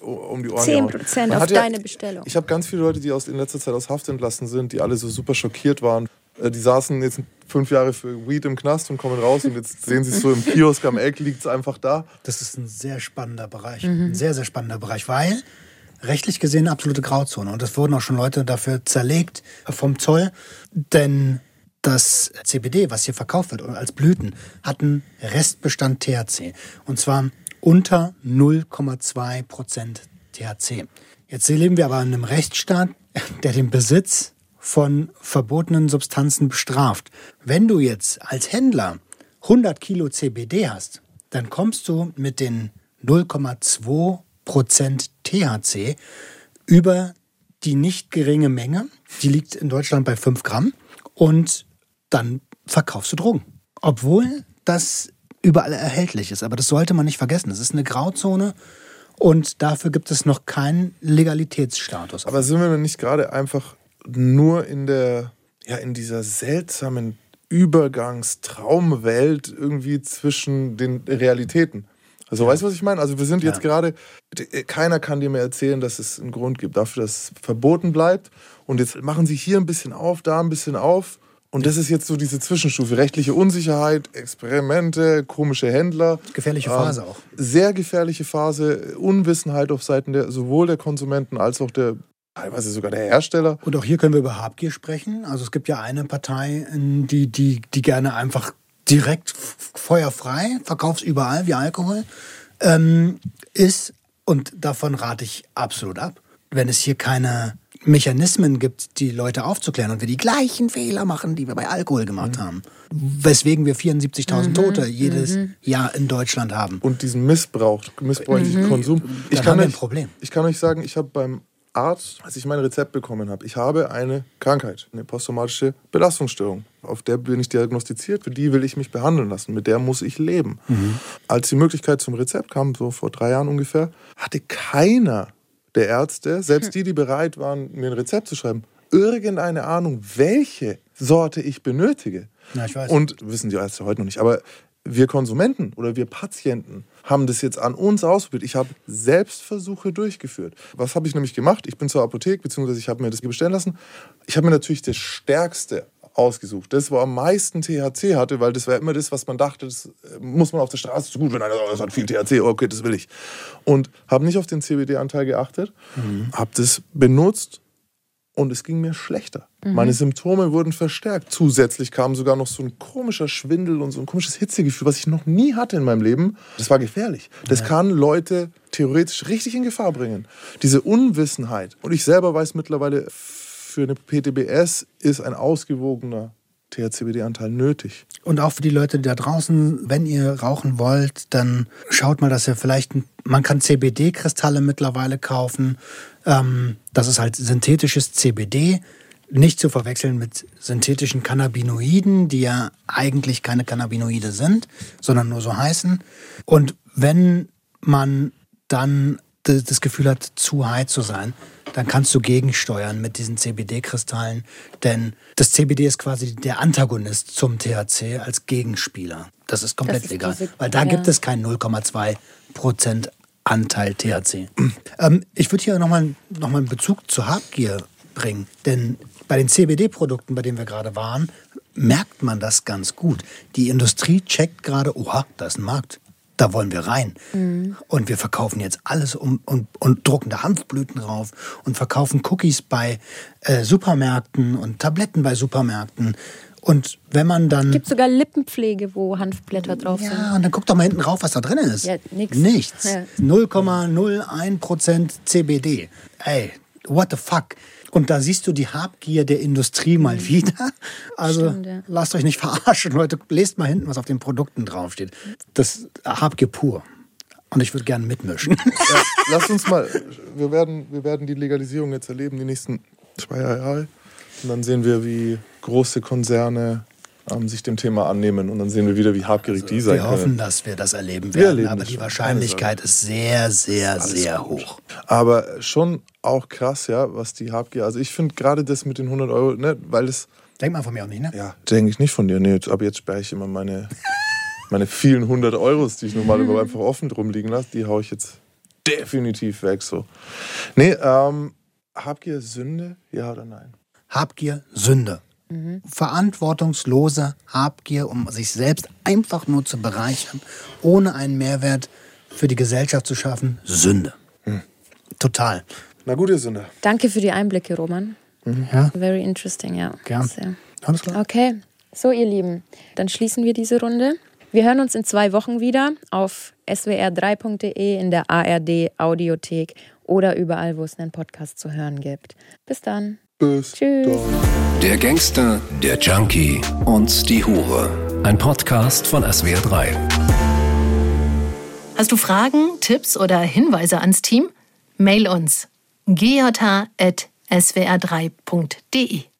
um die Ohren 10% gehauen. Man auf ja- deine Bestellung. Ich habe ganz viele Leute, die aus, in letzter Zeit aus Haft entlassen sind, die alle so super schockiert waren. Äh, Die saßen jetzt fünf Jahre für Weed im Knast und kommen raus und jetzt sehen sie es so im Kiosk am Eck, liegt es einfach da. das ist ein sehr spannender Bereich. Ein sehr, sehr spannender Bereich, weil rechtlich gesehen eine absolute Grauzone. Und es wurden auch schon Leute dafür zerlegt vom Zoll. Denn das CBD, was hier verkauft wird als Blüten, hat einen Restbestand THC. Und zwar unter 0,2 Prozent THC. Jetzt leben wir aber in einem Rechtsstaat, der den Besitz von verbotenen Substanzen bestraft. Wenn du jetzt als Händler 100 Kilo CBD hast, dann kommst du mit den 0,2 Prozent THC über die nicht geringe Menge, die liegt in Deutschland bei 5 Gramm, und dann verkaufst du Drogen. Obwohl das überall erhältlich ist. Aber das sollte man nicht vergessen. Es ist eine Grauzone und dafür gibt es noch keinen Legalitätsstatus. Aber sind wir denn nicht gerade einfach nur in der, ja, in dieser seltsamen Übergangstraumwelt irgendwie zwischen den Realitäten? Also weißt du, was ich meine? Also wir sind jetzt gerade, keiner kann dir mehr erzählen, dass es einen Grund gibt dafür, dass es verboten bleibt. Und jetzt machen sie hier ein bisschen auf, da ein bisschen auf. Und das ist jetzt so diese Zwischenstufe. Rechtliche Unsicherheit, Experimente, komische Händler. Gefährliche Ähm, Phase auch. Sehr gefährliche Phase, Unwissenheit auf Seiten der, sowohl der Konsumenten als auch der, teilweise sogar der Hersteller. Und auch hier können wir über Habgier sprechen. Also es gibt ja eine Partei, die, die, die gerne einfach direkt feuerfrei, verkaufst überall wie Alkohol, ähm, ist, und davon rate ich absolut ab, wenn es hier keine Mechanismen gibt, die Leute aufzuklären und wir die gleichen Fehler machen, die wir bei Alkohol gemacht haben. Weswegen wir 74.000 Tote jedes Jahr in Deutschland haben. Und diesen Missbrauch, missbräuchlichen Konsum. Ich Dann kann, haben wir ein euch, Problem. ich kann euch sagen, ich habe beim Arzt, als ich mein Rezept bekommen habe, ich habe eine Krankheit, eine posttraumatische Belastungsstörung. Auf der bin ich diagnostiziert, für die will ich mich behandeln lassen, mit der muss ich leben. Als die Möglichkeit zum Rezept kam, so vor drei Jahren ungefähr, hatte keiner der Ärzte, selbst die, die bereit waren, mir ein Rezept zu schreiben, irgendeine Ahnung, welche Sorte ich benötige. Ja, ich weiß. Und wissen die Ärzte heute noch nicht. Aber wir Konsumenten oder wir Patienten haben das jetzt an uns ausprobiert. Ich habe Selbstversuche durchgeführt. Was habe ich nämlich gemacht? Ich bin zur Apotheke, beziehungsweise ich habe mir das bestellen lassen. Ich habe mir natürlich das Stärkste ausgesucht. Das, wo am meisten THC hatte, weil das war immer das, was man dachte, das äh, muss man auf der Straße so gut, wenn einer sagt, das hat viel THC, okay, das will ich. Und habe nicht auf den CBD-Anteil geachtet, habe das benutzt und es ging mir schlechter. Meine Symptome wurden verstärkt. Zusätzlich kam sogar noch so ein komischer Schwindel und so ein komisches Hitzegefühl, was ich noch nie hatte in meinem Leben. Das war gefährlich. Das kann Leute theoretisch richtig in Gefahr bringen. Diese Unwissenheit. Und ich selber weiß mittlerweile, für eine PTBS ist ein ausgewogener THCBD-Anteil nötig. Und auch für die Leute da draußen, wenn ihr rauchen wollt, dann schaut mal, dass ihr vielleicht, man kann CBD-Kristalle mittlerweile kaufen. Ähm, das ist halt synthetisches CBD. Nicht zu verwechseln mit synthetischen Cannabinoiden, die ja eigentlich keine Cannabinoide sind, sondern nur so heißen. Und wenn man dann das Gefühl hat, zu high zu sein, dann kannst du gegensteuern mit diesen CBD-Kristallen. Denn das CBD ist quasi der Antagonist zum THC als Gegenspieler. Das ist komplett Das ist legal. diese- weil da ja. gibt es keinen 0,2 Prozent Anteil THC. ähm, ich würde hier nochmal noch mal einen Bezug zu Habgier bringen. Denn bei den CBD-Produkten, bei denen wir gerade waren, merkt man das ganz gut. Die Industrie checkt gerade, oha, da ist ein Markt. Da wollen wir rein. Und wir verkaufen jetzt alles um, und, und drucken da Hanfblüten drauf und verkaufen Cookies bei äh, Supermärkten und Tabletten bei Supermärkten. Und wenn man dann. Gibt sogar Lippenpflege, wo Hanfblätter drauf sind. Ja, und dann guck doch mal hinten rauf, was da drin ist. Ja, nix. Nichts. Ja. 0,01% CBD. Ey, what the fuck? Und da siehst du die Habgier der Industrie mal wieder. Also Stimmt, ja. lasst euch nicht verarschen, Leute. Lest mal hinten, was auf den Produkten draufsteht. Das ist Habgier pur. Und ich würde gerne mitmischen. Ja, lass uns mal, wir werden, wir werden die Legalisierung jetzt erleben, die nächsten zwei Jahre. Und dann sehen wir, wie große Konzerne ähm, sich dem Thema annehmen. Und dann sehen wir wieder, wie habgierig die sein Wir hoffen, können. dass wir das erleben Wir werden. erleben aber das die schon. Wahrscheinlichkeit ist sehr, sehr, sehr gut. hoch. Aber schon auch krass, ja, was die Habgier. Also ich finde gerade das mit den 100 Euro, ne, weil es, Denkt man von mir auch nicht, ne? ja, denke ich nicht von dir. Nee, jetzt, ab jetzt sperre ich immer meine, meine vielen 100 Euros, die ich normalerweise einfach offen drum liegen lasse, die haue ich jetzt definitiv weg. So. Nee, ähm, Habgier Sünde? Ja oder nein? Habgier, Sünde. Verantwortungslose Habgier, um sich selbst einfach nur zu bereichern, ohne einen Mehrwert für die Gesellschaft zu schaffen, Sünde. Total. Na gut, ihr Sünder. Danke für die Einblicke, Roman. Ja, Very interesting, ja. gern. Sehr. Alles klar. Okay, so ihr Lieben, dann schließen wir diese Runde. Wir hören uns in zwei Wochen wieder auf swr3.de in der ARD Audiothek oder überall, wo es einen Podcast zu hören gibt. Bis dann. Bis Tschüss. dann. Der Gangster, der Junkie und die Hure. Ein Podcast von SWR3. Hast du Fragen, Tipps oder Hinweise ans Team? Mail uns gjh.swr3.de